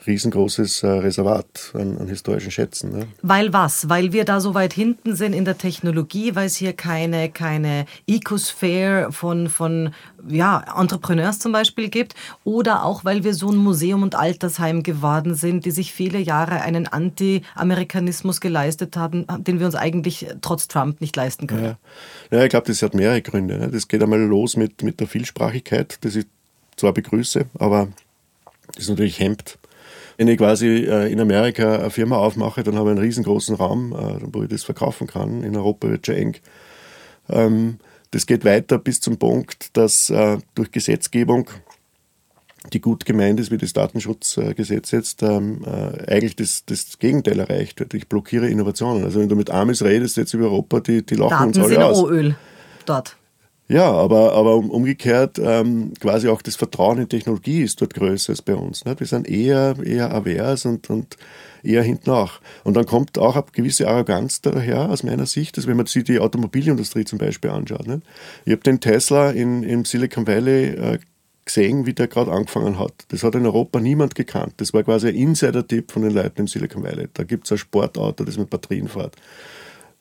[SPEAKER 2] riesengroßes äh, Reservat an, an, historischen Schätzen. Ne?
[SPEAKER 1] Weil was? Weil wir da so weit hinten sind in der Technologie, weil es hier keine, keine Ecosphere von, von ja, Entrepreneurs zum Beispiel gibt oder auch, weil wir so ein Museum und Altersheim geworden sind, die sich viele Jahre einen Anti-Amerikanismus geleistet haben, den wir uns eigentlich trotz Trump nicht leisten können.
[SPEAKER 2] Ja, ja ich glaube, das hat mehrere Gründe. Ne? Das geht einmal los mit, mit der Vielsprachigkeit, das ich zwar begrüße, aber das natürlich hemmt Wenn ich quasi äh, in Amerika eine Firma aufmache, dann habe ich einen riesengroßen Raum, äh, wo ich das verkaufen kann. In Europa wird es schon eng. Ähm, das geht weiter bis zum Punkt, dass äh, durch Gesetzgebung die gut gemeint ist, wie das Datenschutzgesetz jetzt, ähm, äh, eigentlich das, das Gegenteil erreicht wird. Ich blockiere Innovationen. Also wenn du mit Amis redest jetzt über Europa, die, die lachen
[SPEAKER 1] Daten
[SPEAKER 2] uns alle
[SPEAKER 1] sind
[SPEAKER 2] aus.
[SPEAKER 1] Rohöl dort.
[SPEAKER 2] Ja, aber, aber umgekehrt ähm, quasi auch das Vertrauen in Technologie ist dort größer als bei uns. Nicht? Wir sind eher, eher avers und, und eher hinten nach. Und dann kommt auch eine gewisse Arroganz daher, aus meiner Sicht, dass wenn man sich die Automobilindustrie zum Beispiel anschaut. Nicht? Ich habe den Tesla in, im Silicon Valley äh, gesehen, wie der gerade angefangen hat. Das hat in Europa niemand gekannt. Das war quasi ein Insider-Tipp von den Leuten im Silicon Valley. Da gibt es ein Sportauto, das mit Batterien fährt.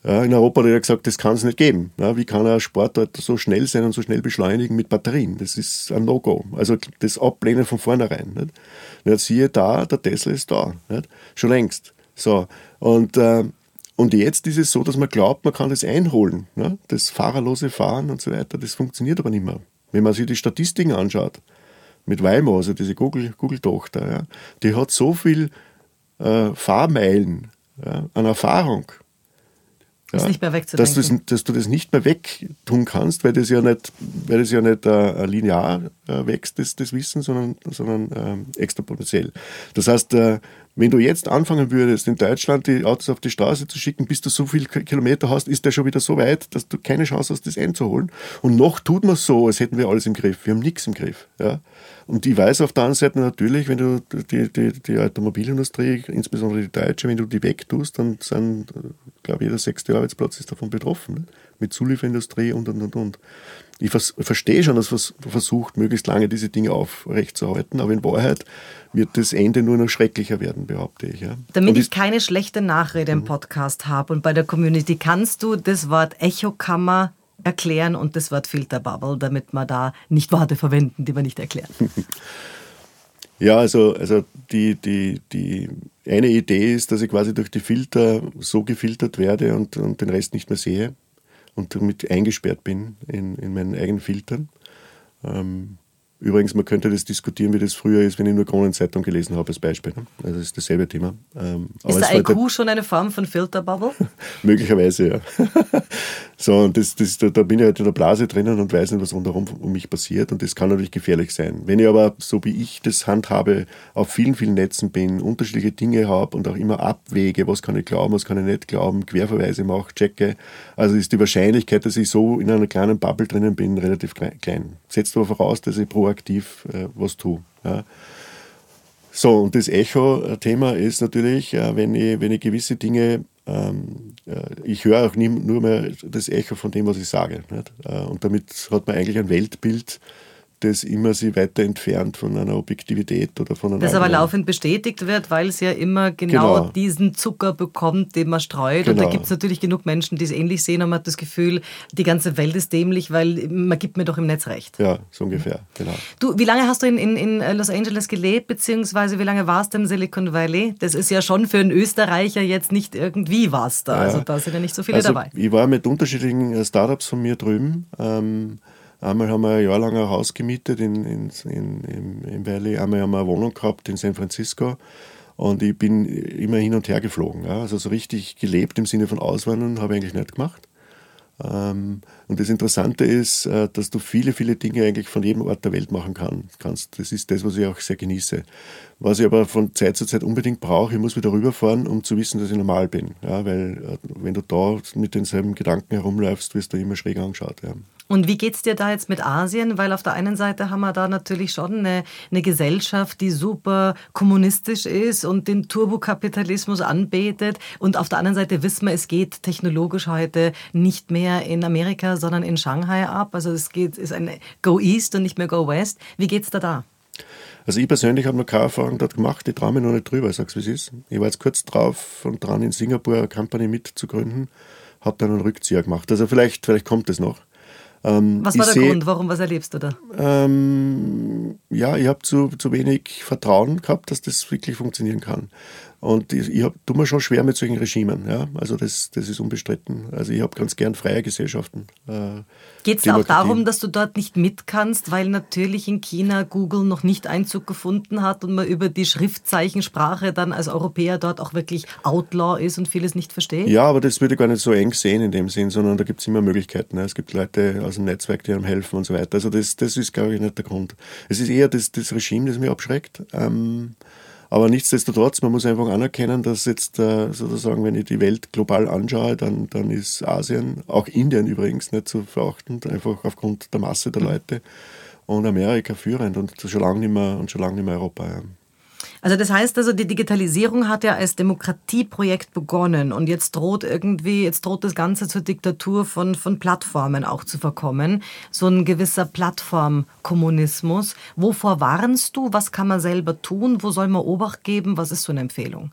[SPEAKER 2] Ja, in Europa hat er gesagt, das kann es nicht geben. Ja, wie kann ein Sportauto so schnell sein und so schnell beschleunigen mit Batterien? Das ist ein No-Go. Also das Ablehnen von vornherein. Nicht? Siehe da, der Tesla ist da. Nicht? Schon längst. So. Und, äh, und jetzt ist es so, dass man glaubt, man kann das einholen. Ne? Das fahrerlose Fahren und so weiter, das funktioniert aber nicht mehr. Wenn man sich die Statistiken anschaut, mit Waymo, also diese Google-Tochter, Google ja, die hat so viel äh, Fahrmeilen ja, an Erfahrung.
[SPEAKER 1] Ja, nicht mehr wegzudenken.
[SPEAKER 2] Dass, dass, du das nicht mehr wegtun kannst, weil das ja nicht, weil das ja nicht äh, linear äh, wächst, das, das Wissen, sondern, sondern ähm, exponentiell. Das heißt, äh, wenn du jetzt anfangen würdest, in Deutschland die Autos auf die Straße zu schicken, bis du so viele Kilometer hast, ist der schon wieder so weit, dass du keine Chance hast, das einzuholen. Und noch tut man so, als hätten wir alles im Griff. Wir haben nichts im Griff. Ja? Und ich weiß auf der anderen Seite natürlich, wenn du die, die, die Automobilindustrie, insbesondere die deutsche, wenn du die wegtust, dann sind, glaube ich, jeder sechste Arbeitsplatz ist davon betroffen. Ne? Mit Zulieferindustrie und, und, und, und ich vers verstehe schon, dass man versucht, möglichst lange diese Dinge aufrechtzuerhalten, aber in Wahrheit wird das Ende nur noch schrecklicher werden, behaupte ich. Ja.
[SPEAKER 1] Damit ich keine schlechte Nachrede im Podcast habe und bei der Community, kannst du das Wort Echokammer erklären und das Wort Filterbubble, damit wir da nicht Worte verwenden, die wir nicht erklären?
[SPEAKER 2] Ja, also, also die, die, die eine Idee ist, dass ich quasi durch die Filter so gefiltert werde und, und den Rest nicht mehr sehe und damit eingesperrt bin in, in meinen eigenen Filtern. Ähm, Übrigens, man könnte das diskutieren, wie das früher ist, wenn ich nur Kronenzeitung gelesen habe, als Beispiel. Ne? Also das ist dasselbe Thema.
[SPEAKER 1] Ähm, ist der IQ der, schon eine Form von Filterbubble?
[SPEAKER 2] möglicherweise, ja. so, und das, das, da, da, bin ich halt in der Blase drinnen und weiß nicht, was rundherum um mich passiert. Und das kann natürlich gefährlich sein. Wenn ich aber, so wie ich das handhabe, auf vielen, vielen Netzen bin, unterschiedliche Dinge habe und auch immer abwäge, was kann ich glauben, was kann ich nicht glauben, Querverweise mache, checke, also ist die Wahrscheinlichkeit, dass ich so in einer kleinen Bubble drinnen bin, relativ klein. Setzt aber voraus, dass ich pro proaktiv äh, was tue. Ja. So, und das Echo-Thema ist natürlich, äh, wenn, ich, wenn ich gewisse Dinge, ähm, äh, ich höre auch nie, nur mehr das Echo von dem, was ich sage. Nicht? Äh, und damit hat man eigentlich ein Weltbild, das immer sie weiter entfernt von einer Objektivität oder von einer.
[SPEAKER 1] Das aber laufend bestätigt wird, weil es ja immer genau, genau, diesen Zucker bekommt, den man streut. Genau. Und da genau. gibt es natürlich genug Menschen, die es ähnlich sehen und man hat das Gefühl, die ganze Welt ist dämlich, weil man gibt mir doch im Netz recht.
[SPEAKER 2] Ja, so ungefähr, genau.
[SPEAKER 1] Du, wie lange hast du in, in, in Los Angeles gelebt, beziehungsweise wie lange warst du im Silicon Valley? Das ist ja schon für einen Österreicher jetzt nicht irgendwie was da. Ja. Also da sind ja nicht so viele
[SPEAKER 2] also,
[SPEAKER 1] dabei.
[SPEAKER 2] Ich war mit unterschiedlichen Startups von mir drüben. Ähm, Einmal haben wir ein Jahr lang ein Haus gemietet in, in, in, im Valley, einmal haben wir eine Wohnung gehabt in San Francisco und ich bin immer hin und her geflogen. Ja. Also so richtig gelebt im Sinne von Auswandern habe ich eigentlich nicht gemacht. Ähm, und das Interessante ist, äh, dass du viele, viele Dinge eigentlich von jedem Ort der Welt machen kannst. Das ist das, was ich auch sehr genieße. Was ich aber von Zeit zu Zeit unbedingt brauche, ich muss wieder rüberfahren, um zu wissen, dass ich normal bin. Ja, weil äh, wenn du da mit denselben Gedanken herumläufst, wirst du immer schräg angeschaut. Ja.
[SPEAKER 1] Und wie geht es dir da jetzt mit Asien? Weil auf der einen Seite haben wir da natürlich schon eine, eine Gesellschaft, die super kommunistisch ist und den Turbokapitalismus anbetet. Und auf der anderen Seite wissen wir, es geht technologisch heute nicht mehr in Amerika, sondern in Shanghai ab. Also es geht, ist ein Go East und nicht mehr Go West. Wie geht es da da?
[SPEAKER 2] Also ich persönlich habe noch keine Erfahrung dort gemacht, ich traue mich noch nicht drüber, ich sag's wie es ist. Ich war jetzt kurz drauf und dran, in Singapur eine Company mitzugründen, habe dann einen Rückzieher gemacht. Also vielleicht, vielleicht kommt es noch.
[SPEAKER 1] Ähm, was war der seh, Grund? Warum? Was erlebst du da?
[SPEAKER 2] Ähm, ja, ich habe zu, zu wenig Vertrauen gehabt, dass das wirklich funktionieren kann. Und ich, ich tue mir schon schwer mit solchen Regimen. Ja? Also das, das ist unbestritten. Also ich habe ganz gern freie Gesellschaften.
[SPEAKER 1] Äh, Geht es auch darum, dass du dort nicht mit kannst, weil natürlich in China Google noch nicht Einzug gefunden hat und man über die Schriftzeichensprache dann als Europäer dort auch wirklich Outlaw ist und vieles nicht versteht?
[SPEAKER 2] Ja, aber das würde ich gar nicht so eng sehen in dem Sinn, sondern da gibt es immer Möglichkeiten. Ne? Es gibt Leute aus dem Netzwerk, die einem helfen und so weiter. Also das, das ist, glaube ich, nicht der Grund. Es ist eher das, das Regime, das mich abschreckt. Ähm, aber nichtsdestotrotz, man muss einfach anerkennen, dass jetzt äh, sozusagen, wenn ich die Welt global anschaue, dann, dann ist Asien, auch Indien übrigens, nicht zu verachten, einfach aufgrund der Masse der mhm. Leute und Amerika führend und schon lange nicht mehr, und schon lange nicht mehr Europa. Ja.
[SPEAKER 1] Also das heißt also, die Digitalisierung hat ja als Demokratieprojekt begonnen und jetzt droht irgendwie, jetzt droht das Ganze zur Diktatur von, von Plattformen auch zu verkommen. So ein gewisser Plattformkommunismus. Wovor warnst du? Was kann man selber tun? Wo soll man Obacht geben? Was ist so eine Empfehlung?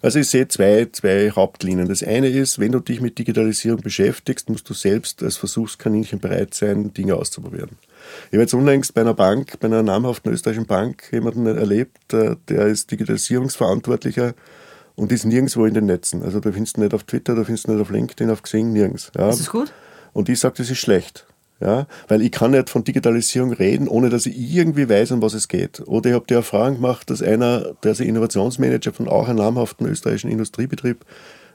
[SPEAKER 2] Also ich sehe zwei, zwei Hauptlinien. Das eine ist, wenn du dich mit Digitalisierung beschäftigst, musst du selbst als Versuchskaninchen bereit sein, Dinge auszuprobieren. Ich habe jetzt unlängst bei einer Bank, bei einer namhaften österreichischen Bank, jemanden erlebt, äh, der ist Digitalisierungsverantwortlicher und ist nirgendwo in den Netzen. Also da findest du nicht auf Twitter, da findest du nicht auf LinkedIn, auf Xing, nirgends. Ja.
[SPEAKER 1] Ist das gut?
[SPEAKER 2] Und ich sage, das ist schlecht. Ja, weil ich kann nicht von Digitalisierung reden, ohne dass ich irgendwie weiß, um was es geht. Oder ich habe die Erfahrung gemacht, dass einer, der sich Innovationsmanager von auch einem namhaften österreichischen Industriebetrieb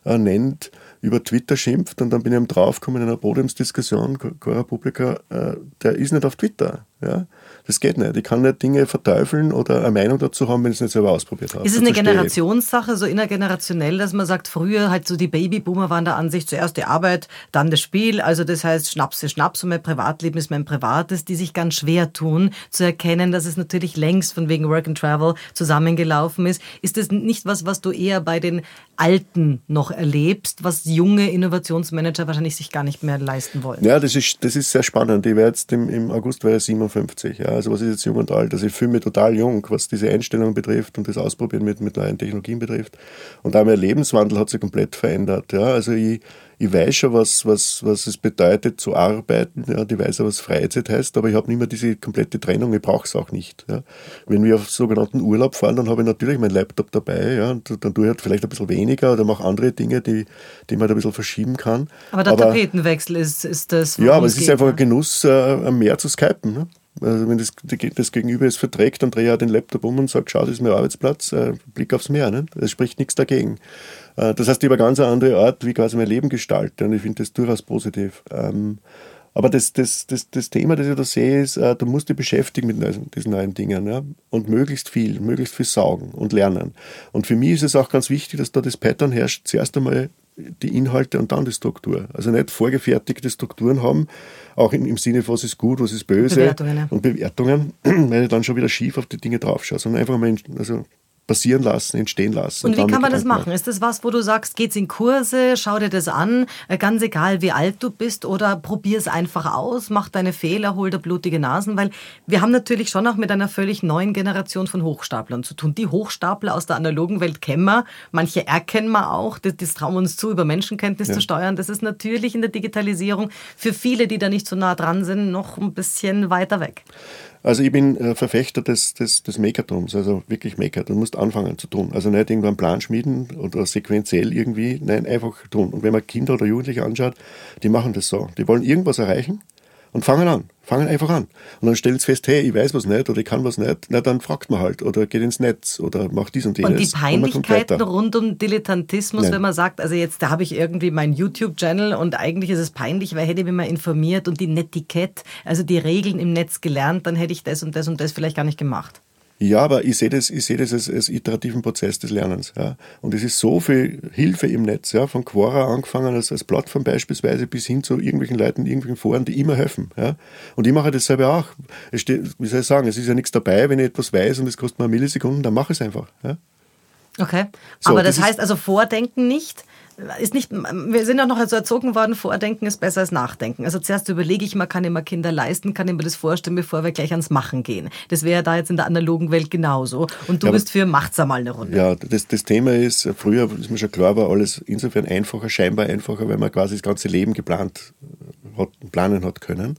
[SPEAKER 2] äh, nennt, über Twitter schimpft und dann bin ich ihm draufgekommen in einer Podiumsdiskussion, Cora Publica, äh, der ist nicht auf Twitter. Ja? Das geht nicht. Ich kann nicht Dinge verteufeln oder eine Meinung dazu haben, wenn ich es nicht selber ausprobiert habe.
[SPEAKER 1] Ist es eine Generationssache, so innergenerationell, dass man sagt, früher halt so die Babyboomer waren der Ansicht, zuerst die Arbeit, dann das Spiel. Also das heißt, Schnaps ist Schnaps und mein Privatleben ist mein Privates, die sich ganz schwer tun, zu erkennen, dass es natürlich längst von wegen Work and Travel zusammengelaufen ist. Ist das nicht was, was du eher bei den Alten noch erlebst, was junge Innovationsmanager wahrscheinlich sich gar nicht mehr leisten wollen?
[SPEAKER 2] Ja, das ist, das ist sehr spannend. Ich werde jetzt im, im August wäre 57. Ja. Also was ist jetzt jung und alt? Also ich fühle mich total jung, was diese Einstellung betrifft und das Ausprobieren mit, mit neuen Technologien betrifft. Und auch mein Lebenswandel hat sich komplett verändert. Ja. Also ich, ich weiß schon, was, was, was es bedeutet zu arbeiten. Ja, ich weiß auch, was Freizeit heißt, aber ich habe nicht mehr diese komplette Trennung. Ich brauche es auch nicht. Ja. Wenn wir auf sogenannten Urlaub fahren, dann habe ich natürlich meinen Laptop dabei. Ja, und dann tue ich halt vielleicht ein bisschen weniger oder mache andere Dinge, die, die man da ein bisschen verschieben kann.
[SPEAKER 1] Aber der aber, Tapetenwechsel ist, ist das.
[SPEAKER 2] Ja, aber es ist einfach ein Genuss, äh, mehr zu skypen. Ne? Also wenn das, das Gegenüber es verträgt, dann drehe ich auch den Laptop um und sage, schau, das ist mein Arbeitsplatz, äh, Blick aufs Meer. Ne? Es spricht nichts dagegen. Äh, das heißt, ich habe eine ganz andere Art, wie quasi mein Leben gestalte und ich finde das durchaus positiv. Ähm, aber das, das, das, das Thema, das ich da sehe, ist, äh, du musst dich beschäftigen mit diesen neuen Dingen ja? und möglichst viel, möglichst viel saugen und lernen. Und für mich ist es auch ganz wichtig, dass da das Pattern herrscht, zuerst einmal die Inhalte und dann die Struktur. Also nicht vorgefertigte Strukturen haben, auch im Sinne, was ist gut, was ist böse
[SPEAKER 1] Bewertungen,
[SPEAKER 2] und Bewertungen, weil ich dann schon wieder schief auf die Dinge draufschaue, sondern einfach mal, also passieren lassen, entstehen lassen.
[SPEAKER 1] Und, wie kann man das machen? Ist das was, wo du sagst, geht's in Kurse, schau dir das an, äh, ganz egal wie alt du bist oder probier es einfach aus, mach deine Fehler, hol dir blutige Nasen, weil wir haben natürlich schon auch mit einer völlig neuen Generation von Hochstaplern zu tun. Die Hochstapler aus der analogen Welt kennen wir, manche erkennen wir auch, das, das trauen wir uns zu, über Menschenkenntnis ja. zu steuern. Das ist natürlich in der Digitalisierung für viele, die da nicht so nah dran sind, noch ein bisschen weiter weg.
[SPEAKER 2] Also ich bin äh, Verfechter des, des, des Makertums, also wirklich Maker. Du musst anfangen zu tun. Also nicht irgendwann einen Plan schmieden oder sequenziell irgendwie, nein, einfach tun. Und wenn man Kinder oder Jugendliche anschaut, die machen das so. Die wollen irgendwas erreichen und fangen an. Fangen einfach an. Und dann stellt es fest, hey, ich weiß was nicht oder ich kann was nicht. Na, dann fragt man halt oder geht ins Netz oder macht dies und jenes.
[SPEAKER 1] Und die Peinlichkeiten rund um Dilettantismus, Nein. wenn man sagt, also jetzt, da habe ich irgendwie meinen YouTube-Channel und eigentlich ist es peinlich, weil hätte ich mich mal informiert und die Netiquette, also die Regeln im Netz gelernt, dann hätte ich das und das und das vielleicht gar nicht gemacht.
[SPEAKER 2] Ja, aber ich sehe das, ich sehe das als, als iterativen Prozess des Lernens. Ja. Und es ist so viel Hilfe im Netz, ja, von Quora angefangen als, als Plattform beispielsweise bis hin zu irgendwelchen Leuten, irgendwelchen Foren, die immer helfen. Ja. Und ich mache das selber auch. Es steht, wie soll ich sagen, es ist ja nichts dabei, wenn ich etwas weiß und es kostet mir Millisekunden, dann mache ich es einfach. Ja.
[SPEAKER 1] Okay. So, aber das, das heißt also Vordenken nicht, ist nicht, wir sind ja noch so erzogen worden, Vordenken ist besser als Nachdenken. Also zuerst überlege ich mal, kann ich mir Kinder leisten, kann ich mir das vorstellen, bevor wir gleich ans Machen gehen. Das wäre da jetzt in der analogen Welt genauso. Und du ja, bist für, macht's einmal eine Runde.
[SPEAKER 2] Ja, das, das Thema ist, früher ist mir schon klar, war alles insofern einfacher, scheinbar einfacher, weil man quasi das ganze Leben geplant hat, planen hat können.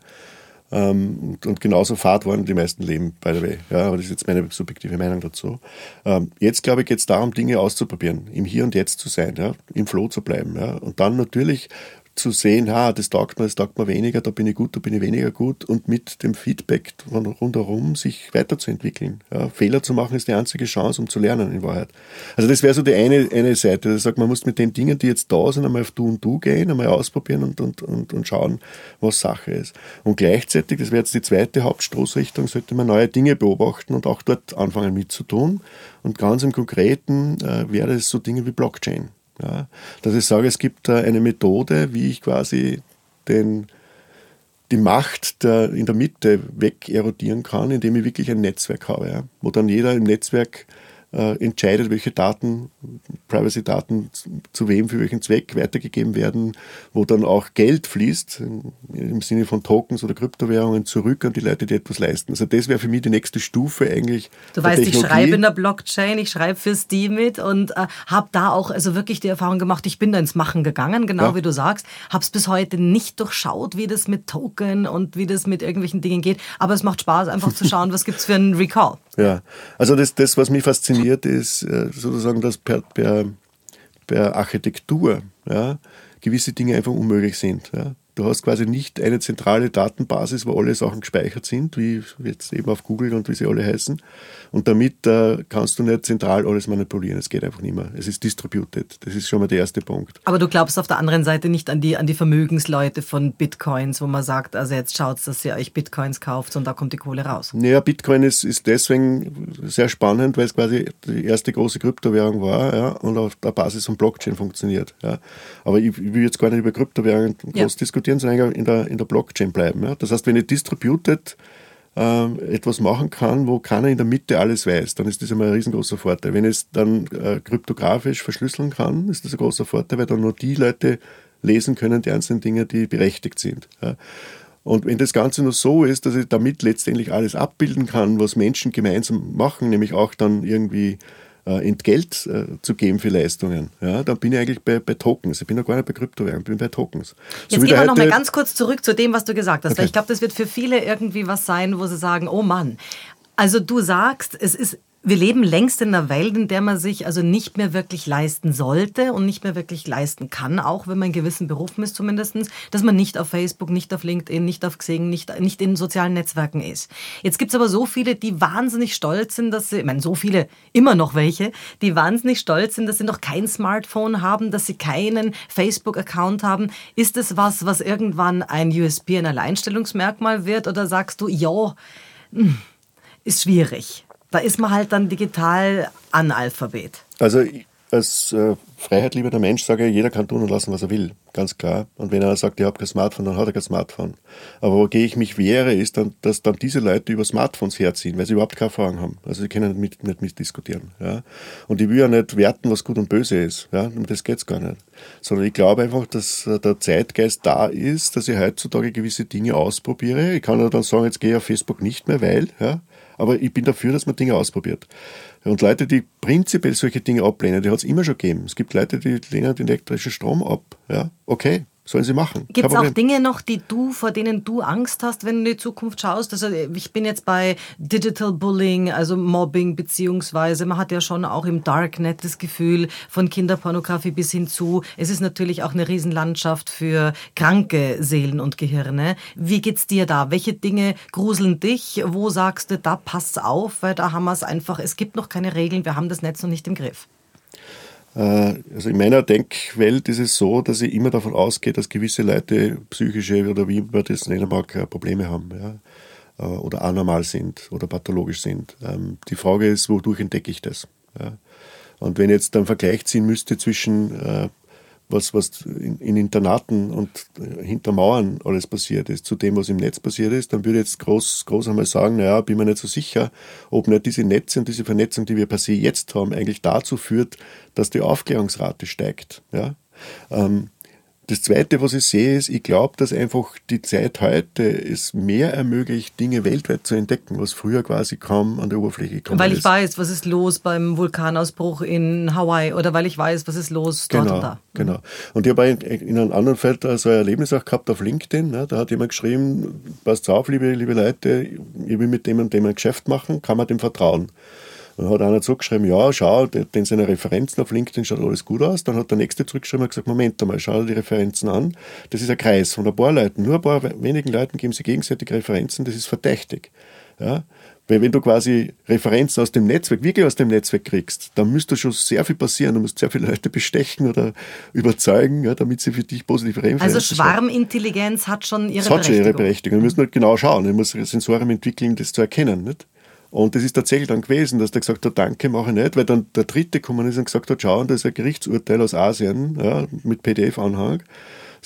[SPEAKER 2] Ähm, und, genauso fad waren die meisten Leben, by the way. Ja, aber das ist jetzt meine subjektive Meinung dazu. Ähm, jetzt, glaube ich, geht es darum, Dinge auszuprobieren, im Hier und Jetzt zu sein, ja, im Flow zu bleiben. Ja. Und dann natürlich zu sehen, ha, das taugt mir, das taugt mir weniger, da bin ich gut, da bin ich weniger gut und mit dem Feedback von rundherum sich weiterzuentwickeln. Ja, Fehler zu machen ist die einzige Chance, um zu lernen in Wahrheit. Also das wäre so die eine, eine Seite. Ich sage, man muss mit den Dingen, die jetzt da sind, einmal auf Du und Du gehen, einmal ausprobieren und, und, und, und schauen, was Sache ist. Und gleichzeitig, das wäre jetzt die zweite Hauptstoßrichtung, sollte man neue Dinge beobachten und auch dort anfangen mitzutun. Und ganz im Konkreten äh, wäre es so Dinge wie Blockchain. Ja, dass ich sage, es gibt eine Methode, wie ich quasi den, die Macht der, in der Mitte wegerodieren kann, indem ich wirklich ein Netzwerk habe, ja, wo dann jeder im Netzwerk äh, entscheidet, welche Daten, Privacy-Daten zu wem, für welchen Zweck weitergegeben werden, wo dann auch Geld fließt, im Sinne von Tokens oder Kryptowährungen, zurück an die Leute, die etwas leisten. Also das wäre für mich die nächste Stufe eigentlich.
[SPEAKER 1] Du weißt, Technologie. ich schreibe in der Blockchain, ich schreibe für Steam mit und äh, habe da auch also wirklich die Erfahrung gemacht, ich bin da ins Machen gegangen, genau ja. wie du sagst, habe es bis heute nicht durchschaut, wie das mit Token und wie das mit irgendwelchen Dingen geht, aber es macht Spaß, einfach zu schauen, was gibt es für einen Recall.
[SPEAKER 2] Ja, also das, das, was mich fasziniert, ist äh, sozusagen, dass per, per, per Architektur ja, gewisse Dinge einfach unmöglich sind. Ja. Du hast quasi nicht eine zentrale Datenbasis, wo alle Sachen gespeichert sind, wie jetzt eben auf Google und wie sie alle heißen. Und damit äh, kannst du nicht zentral alles manipulieren. Es geht einfach nicht mehr. Es ist distributed. Das ist schon mal der erste Punkt.
[SPEAKER 1] Aber du glaubst auf der anderen Seite nicht an die, an die Vermögensleute von Bitcoins, wo man sagt, also jetzt schaut, dass ihr euch Bitcoins kauft und da kommt die Kohle raus.
[SPEAKER 2] Naja, Bitcoin ist, ist deswegen sehr spannend, weil es quasi die erste große Kryptowährung war ja, und auf der Basis von Blockchain funktioniert. Ja. Aber ich, ich will jetzt gar nicht über Kryptowährungen groß ja. diskutieren diskutieren, sondern in der, in der Blockchain bleiben. Ja? Das heißt, wenn ich distributed äh, etwas machen kann, wo keiner in der Mitte alles weiß, dann ist das einmal ein riesengroßer Vorteil. Wenn ich es dann äh, kryptografisch verschlüsseln kann, ist das ein großer Vorteil, weil dann nur die Leute lesen können, die einzelnen Dinge, die berechtigt sind. Ja? Und wenn das Ganze nur so ist, dass ich damit letztendlich alles abbilden kann, was Menschen gemeinsam machen, nämlich auch dann irgendwie äh, Entgelt äh, zu geben für Leistungen, ja, dann bin ich eigentlich bei, bei Tokens. Ich bin noch gar nicht bei Kryptowährungen, ich bin bei Tokens.
[SPEAKER 1] Jetzt so gehen wir nochmal ganz kurz zurück zu dem, was du gesagt hast. Okay. Weil ich glaube, das wird für viele irgendwie was sein, wo sie sagen, oh Mann. Also du sagst, es ist wir leben längst in einer Welt, in der man sich also nicht mehr wirklich leisten sollte und nicht mehr wirklich leisten kann, auch wenn man in gewissen Berufen ist zumindest, dass man nicht auf Facebook, nicht auf LinkedIn, nicht auf Xing, nicht, nicht in sozialen Netzwerken ist. Jetzt gibt's aber so viele, die wahnsinnig stolz sind, dass sie, ich meine, so viele, immer noch welche, die wahnsinnig stolz sind, dass sie noch kein Smartphone haben, dass sie keinen Facebook-Account haben. Ist es was, was irgendwann ein USP, ein Alleinstellungsmerkmal wird? Oder sagst du, ja, hm, ist schwierig? Da ist man halt dann digital Analphabet.
[SPEAKER 2] Also als äh, freiheitliebender Mensch sage ich, jeder kann tun und lassen, was er will, ganz klar. Und wenn er sagt, ich habe kein Smartphone, dann hat er kein Smartphone. Aber wogegen ich mich wehre, ist dann, dass dann diese Leute über Smartphones herziehen, weil sie überhaupt keine Erfahrung haben. Also sie können nicht, mit, nicht mitdiskutieren. Ja. Und ich will ja nicht werten, was gut und böse ist. Ja. Um das geht es gar nicht. Sondern ich glaube einfach, dass äh, der Zeitgeist da ist, dass ich heutzutage gewisse Dinge ausprobiere. Ich kann ja dann sagen, jetzt gehe ich auf Facebook nicht mehr, weil, ja, aber ich bin dafür, dass man Dinge ausprobiert. Und Leute, die prinzipiell solche Dinge ablehnen, die hat es immer schon gegeben. Es gibt Leute, die lehnen den elektrischen Strom ab. Ja, okay. Sollen sie machen.
[SPEAKER 1] Gibt es auch Dinge noch, die du, vor denen du Angst hast, wenn du in die Zukunft schaust? Also ich bin jetzt bei Digital Bullying, also Mobbing, beziehungsweise man hat ja schon auch im Darknet das Gefühl von Kinderpornografie bis hin zu, es ist natürlich auch eine Riesenlandschaft für kranke Seelen und Gehirne. Wie geht's dir da? Welche Dinge gruseln dich? Wo sagst du, da pass auf, weil da haben wir es einfach, es gibt noch keine Regeln, wir haben das Netz noch nicht im Griff.
[SPEAKER 2] Äh, also in meiner Denkwelt ist es so, dass ich immer davon ausgehe, dass gewisse Leute psychische oder wie man das nennen mag, äh, Probleme haben. Ja? Äh, oder anormal sind oder pathologisch sind. Ähm, die Frage ist, wodurch entdecke ich das? Ja? Und wenn ich jetzt einen Vergleich ziehen müsste zwischen was, was in, in, Internaten und hinter Mauern alles passiert ist, zu dem, was im Netz passiert ist, dann würde ich jetzt groß, groß einmal sagen, naja, bin mir nicht so sicher, ob nicht diese Netze und diese Vernetzung, die wir per se jetzt haben, eigentlich dazu führt, dass die Aufklärungsrate steigt. Ja? Ähm, Das Zweite, was ich sehe, ist, ich glaube, dass einfach die Zeit heute es mehr ermöglicht, Dinge weltweit zu entdecken, was früher quasi kaum an der Oberfläche
[SPEAKER 1] kommt. Weil ich ist. weiß, was ist los beim Vulkanausbruch in Hawaii oder weil ich weiß, was ist los
[SPEAKER 2] dort
[SPEAKER 1] genau,
[SPEAKER 2] und da. Genau. Und ich habe in einem anderen Feld so ein Erlebnis auch gehabt auf LinkedIn. Ne? Da hat jemand geschrieben, passt auf, liebe, liebe Leute, ich will mit dem und dem ein Geschäft machen, kann man dem vertrauen? Dann hat einer zurückgeschrieben, ja, schau, den seine Referenzen auf LinkedIn schaut alles gut aus. Dann hat der nächste zurückgeschrieben und gesagt, Moment einmal, schau dir die Referenzen an. Das ist ein Kreis von ein paar Leuten. Nur ein paar wenigen Leuten geben sie gegenseitig Referenzen, das ist verdächtig. Ja? Weil wenn du quasi Referenzen aus dem Netzwerk, wirklich aus dem Netzwerk kriegst, dann müsste schon sehr viel passieren. Du musst sehr viele Leute bestechen oder überzeugen, ja, damit sie für dich positive
[SPEAKER 1] Referenzen Also Schwarmintelligenz hat schon ihre
[SPEAKER 2] das Berechtigung. hat schon ihre Berechtigung. Wir müssen halt genau schauen. Wir müssen Sensoren entwickeln, das zu erkennen. Nicht? Und das ist tatsächlich dann gewesen, dass der gesagt hat, danke, mache ich nicht, weil dann der dritte gekommen ist und gesagt hat, schau, das ist ein Gerichtsurteil aus Asien ja, mit PDF-Anhang.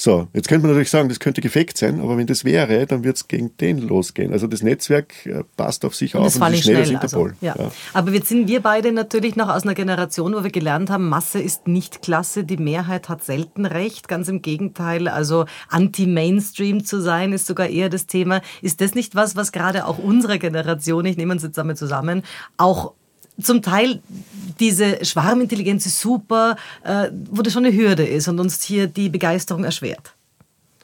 [SPEAKER 2] So, jetzt könnte man natürlich sagen, das könnte gefaked sein, aber wenn das wäre, dann wird es gegen den losgehen. Also das Netzwerk äh, passt auf sich
[SPEAKER 1] und
[SPEAKER 2] auf
[SPEAKER 1] das und ist schnell, schnell als Interpol. Also, ja. ja. Aber jetzt sind wir beide natürlich noch aus einer Generation, wo wir gelernt haben, Masse ist nicht klasse, die Mehrheit hat selten recht. Ganz im Gegenteil, also anti-Mainstream zu sein, ist sogar eher das Thema. Ist das nicht was, was gerade auch unsere Generation, ich nehme uns jetzt damit zusammen, auch zum Teil diese Schwarmintelligenz ist super, äh, wo das schon eine Hürde ist und uns hier die Begeisterung erschwert.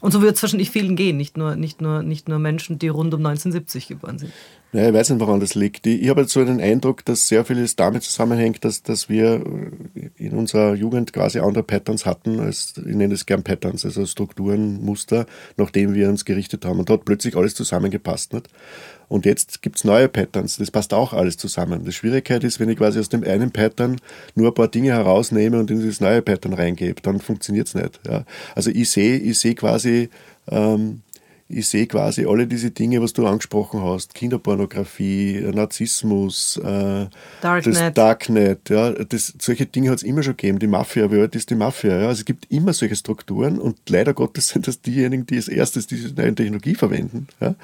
[SPEAKER 1] Und so wird es wahrscheinlich vielen gehen, nicht nur, nicht, nur, nicht nur Menschen, die rund um 1970 geboren sind.
[SPEAKER 2] Ja, ich weiß nicht, woran das liegt. Ich, habe so den Eindruck, dass sehr vieles damit zusammenhängt, dass, dass wir in unserer Jugend quasi andere Patterns hatten, als ich nenne es gern Patterns, also Strukturen, Muster, nachdem wir uns gerichtet haben. Und da hat plötzlich alles zusammengepasst. Nicht? Und jetzt gibt es neue Patterns, das passt auch alles zusammen. Die Schwierigkeit ist, wenn ich quasi aus dem einen Pattern nur ein paar Dinge herausnehme und in dieses neue Pattern reingebe, dann funktioniert es nicht. Ja. Also ich sehe ich seh quasi ähm, ich sehe quasi alle diese Dinge, was du angesprochen hast, Kinderpornografie, Narzissmus, äh, Darknet. das Darknet, ja, das, solche Dinge hat es immer schon gegeben. Die Mafia, wie alt ist die Mafia? Ja? Also es gibt immer solche Strukturen und leider Gottes sind das diejenigen, die als erstes diese neue Technologie verwenden. Ja?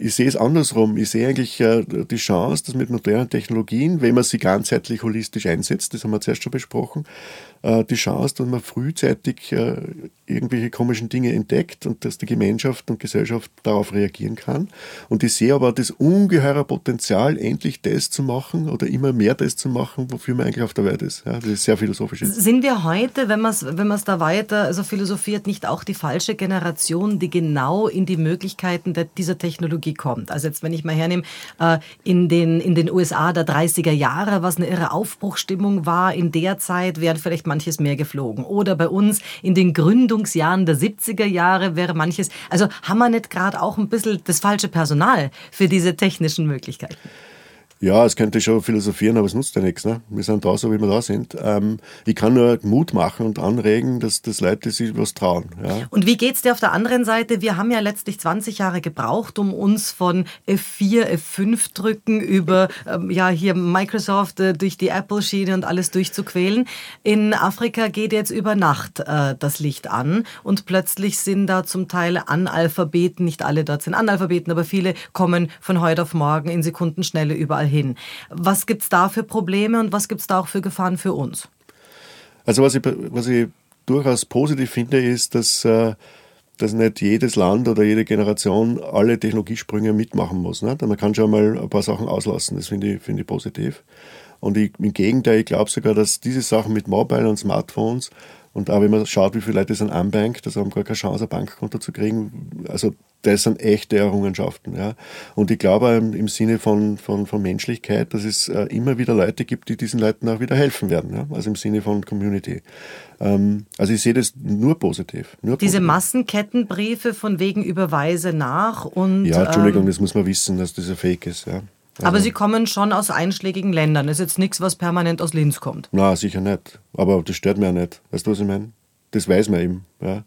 [SPEAKER 2] Ich sehe es andersrum. Ich sehe eigentlich äh, die Chance, dass mit modernen Technologien, wenn man sie ganzheitlich holistisch einsetzt, das haben wir zuerst schon besprochen, die Chance, dass man frühzeitig äh, irgendwelche komischen Dinge entdeckt und dass die Gemeinschaft und Gesellschaft darauf reagieren kann. Und ich sehe aber das ungeheure Potenzial, endlich das zu machen oder immer mehr das zu machen, wofür man eigentlich auf der Welt ist. Das ist sehr philosophisch.
[SPEAKER 1] Sind wir heute, wenn man es wenn da weiter also philosophiert, nicht auch die falsche Generation, die genau in die Möglichkeiten dieser Technologie kommt? Also jetzt, wenn ich mal hernehme, äh, in, den, in den USA der 30er Jahre, was eine irre Aufbruchstimmung war, in der Zeit wären vielleicht manches mehr geflogen. Oder bei uns in den Gründungsjahren der 70er Jahre wäre manches, also haben wir nicht gerade auch ein bisschen das falsche Personal für diese technischen Möglichkeiten?
[SPEAKER 2] Ja, es könnte schon philosophieren, aber es nutzt ja nichts. Ne? Wir sind da so, wie wir da sind. Ähm, ich kann nur Mut machen und anregen, dass, dass Leute sich was trauen. Ja?
[SPEAKER 1] Und wie geht's dir auf der anderen Seite? Wir haben ja letztlich 20 Jahre gebraucht, um uns von F4, F5 drücken über ähm, ja hier Microsoft äh, durch die Apple-Schiene und alles durchzuquälen. In Afrika geht jetzt über Nacht äh, das Licht an und plötzlich sind da zum Teil Analphabeten, nicht alle dort sind Analphabeten, aber viele kommen von heute auf morgen in Sekundenschnelle überall hin. Was gibt es da für Probleme und was gibt es da auch für Gefahren für uns?
[SPEAKER 2] Also was ich, was ich durchaus positiv finde, ist, dass, äh, dass nicht jedes Land oder jede Generation alle Technologiesprünge mitmachen muss. Ne? Man kann schon mal ein paar Sachen auslassen, das finde ich, find ich positiv. Und ich, im Gegenteil, ich glaube sogar, dass diese Sachen mit Mobile und Smartphones und auch wenn man schaut, wie viele Leute sind unbanked, also haben gar keine Chance, ein Bankkonto zu kriegen, also das sind echte Errungenschaften. Ja. Und ich glaube im, Sinne von, von, von Menschlichkeit, dass es äh, immer wieder Leute gibt, die diesen Leuten auch wieder helfen werden. Ja. Also im Sinne von Community. Ähm, also ich sehe das nur positiv. Nur
[SPEAKER 1] Diese
[SPEAKER 2] positiv.
[SPEAKER 1] Massenkettenbriefe von wegen Überweise nach und.
[SPEAKER 2] Ja, Entschuldigung, ähm, das muss man wissen, dass das ein Fake ist. Ja.
[SPEAKER 1] Also, Aber Sie kommen schon aus einschlägigen Ländern. Das ist jetzt nichts, was permanent aus Linz kommt.
[SPEAKER 2] Na, sicher nicht. Aber das stört mich auch nicht. Weißt du, was ich meine? Das weiß man eben. Ja.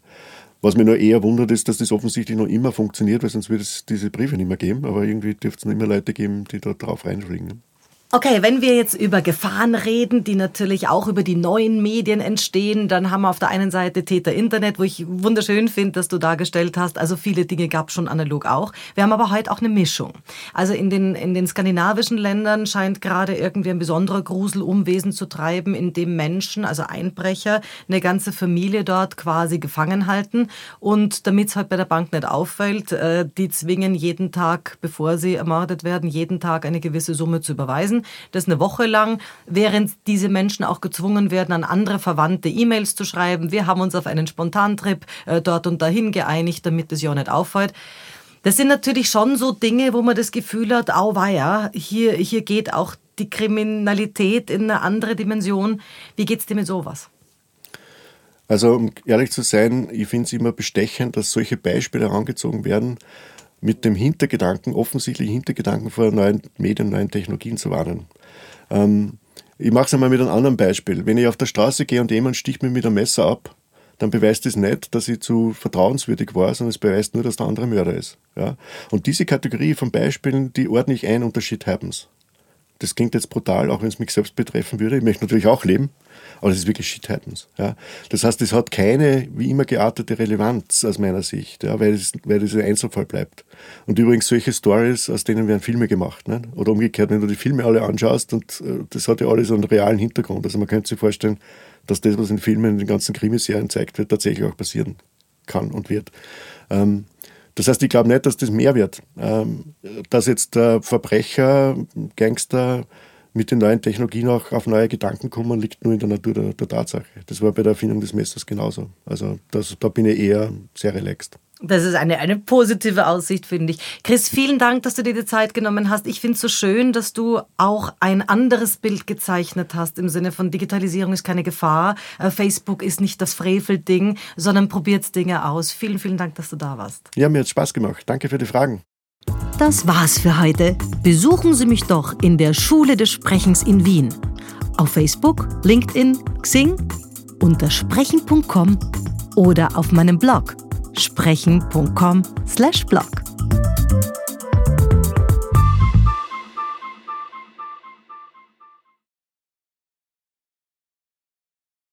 [SPEAKER 2] Was mich nur eher wundert, ist, dass das offensichtlich noch immer funktioniert, weil sonst würde es diese Briefe nicht mehr geben. Aber irgendwie dürfte es noch immer Leute geben, die da drauf reinfliegen.
[SPEAKER 1] Okay, wenn wir jetzt über Gefahren reden, die natürlich auch über die neuen Medien entstehen, dann haben wir auf der einen Seite Täter Internet, wo ich wunderschön finde, dass du dargestellt hast. Also viele Dinge gab schon analog auch. Wir haben aber heute auch eine Mischung. Also in den, in den skandinavischen Ländern scheint gerade irgendwie ein besonderer Grusel Umwesen zu treiben, in dem Menschen, also Einbrecher, eine ganze Familie dort quasi gefangen halten. Und damit es halt bei der Bank nicht auffällt, äh, die zwingen jeden Tag, bevor sie ermordet werden, jeden Tag eine gewisse Summe zu überweisen das eine Woche lang, während diese Menschen auch gezwungen werden, an andere Verwandte E-Mails zu schreiben. Wir haben uns auf einen Spontantrip äh, dort und dahin geeinigt, damit es ja nicht auffällt. Das sind natürlich schon so Dinge, wo man das Gefühl hat, au weia, hier, hier geht auch die Kriminalität in eine andere Dimension. Wie geht's dir mit sowas?
[SPEAKER 2] Also, um ehrlich zu sein, ich finde es immer bestechend, dass solche Beispiele herangezogen werden, mit dem Hintergedanken, offensichtlich Hintergedanken vor neuen Medien, neuen Technologien zu warnen. Ähm, ich mache es einmal mit einem anderen Beispiel. Wenn ich auf der Straße gehe und jemand sticht mir mit einem Messer ab, dann beweist es nicht, dass ich zu vertrauenswürdig war, sondern es beweist nur, dass der andere Mörder ist. Ja? Und diese Kategorie von Beispielen, die ordne ich ein unter Shit Happens. Das klingt jetzt brutal, auch wenn es mich selbst betreffen würde. Ich möchte natürlich auch leben, aber das ist wirklich Shit Happens. Ja. Das heißt, es hat keine, wie immer geartete Relevanz aus meiner Sicht, ja, weil, es, weil es ein Einzelfall bleibt. Und übrigens solche Stories, aus denen werden Filme gemacht. Ne? Oder umgekehrt, wenn du die Filme alle anschaust, und äh, das hat ja alles einen realen Hintergrund. Also man könnte sich vorstellen, dass das, was in Filmen, in den ganzen Krimiserien zeigt wird, tatsächlich auch passieren kann und wird. Ähm, das heißt, ich glaube nicht, dass das mehr wird. Ähm, dass jetzt Verbrecher, Gangster mit den neuen Technologien auch auf neue Gedanken kommen, liegt nur in der Natur der, der Tatsache. Das war bei der Erfindung des Messers genauso. Also das, da bin ich eher sehr relaxed.
[SPEAKER 1] Das ist eine, eine positive Aussicht, finde ich. Chris, vielen Dank, dass du dir die Zeit genommen hast. Ich finde es so schön, dass du auch ein anderes Bild gezeichnet hast im Sinne von Digitalisierung ist keine Gefahr. Äh, Facebook ist nicht das Frevelding, sondern probiert Dinge aus. Vielen, vielen Dank, dass du da warst.
[SPEAKER 2] Ja, mir hat Spaß gemacht. Danke für die Fragen.
[SPEAKER 3] Das war's für heute. Besuchen Sie mich doch in der Schule des Sprechens in Wien. Auf Facebook, LinkedIn, Xing, unter sprechen.com oder auf meinem Blog sprechen.com/blog.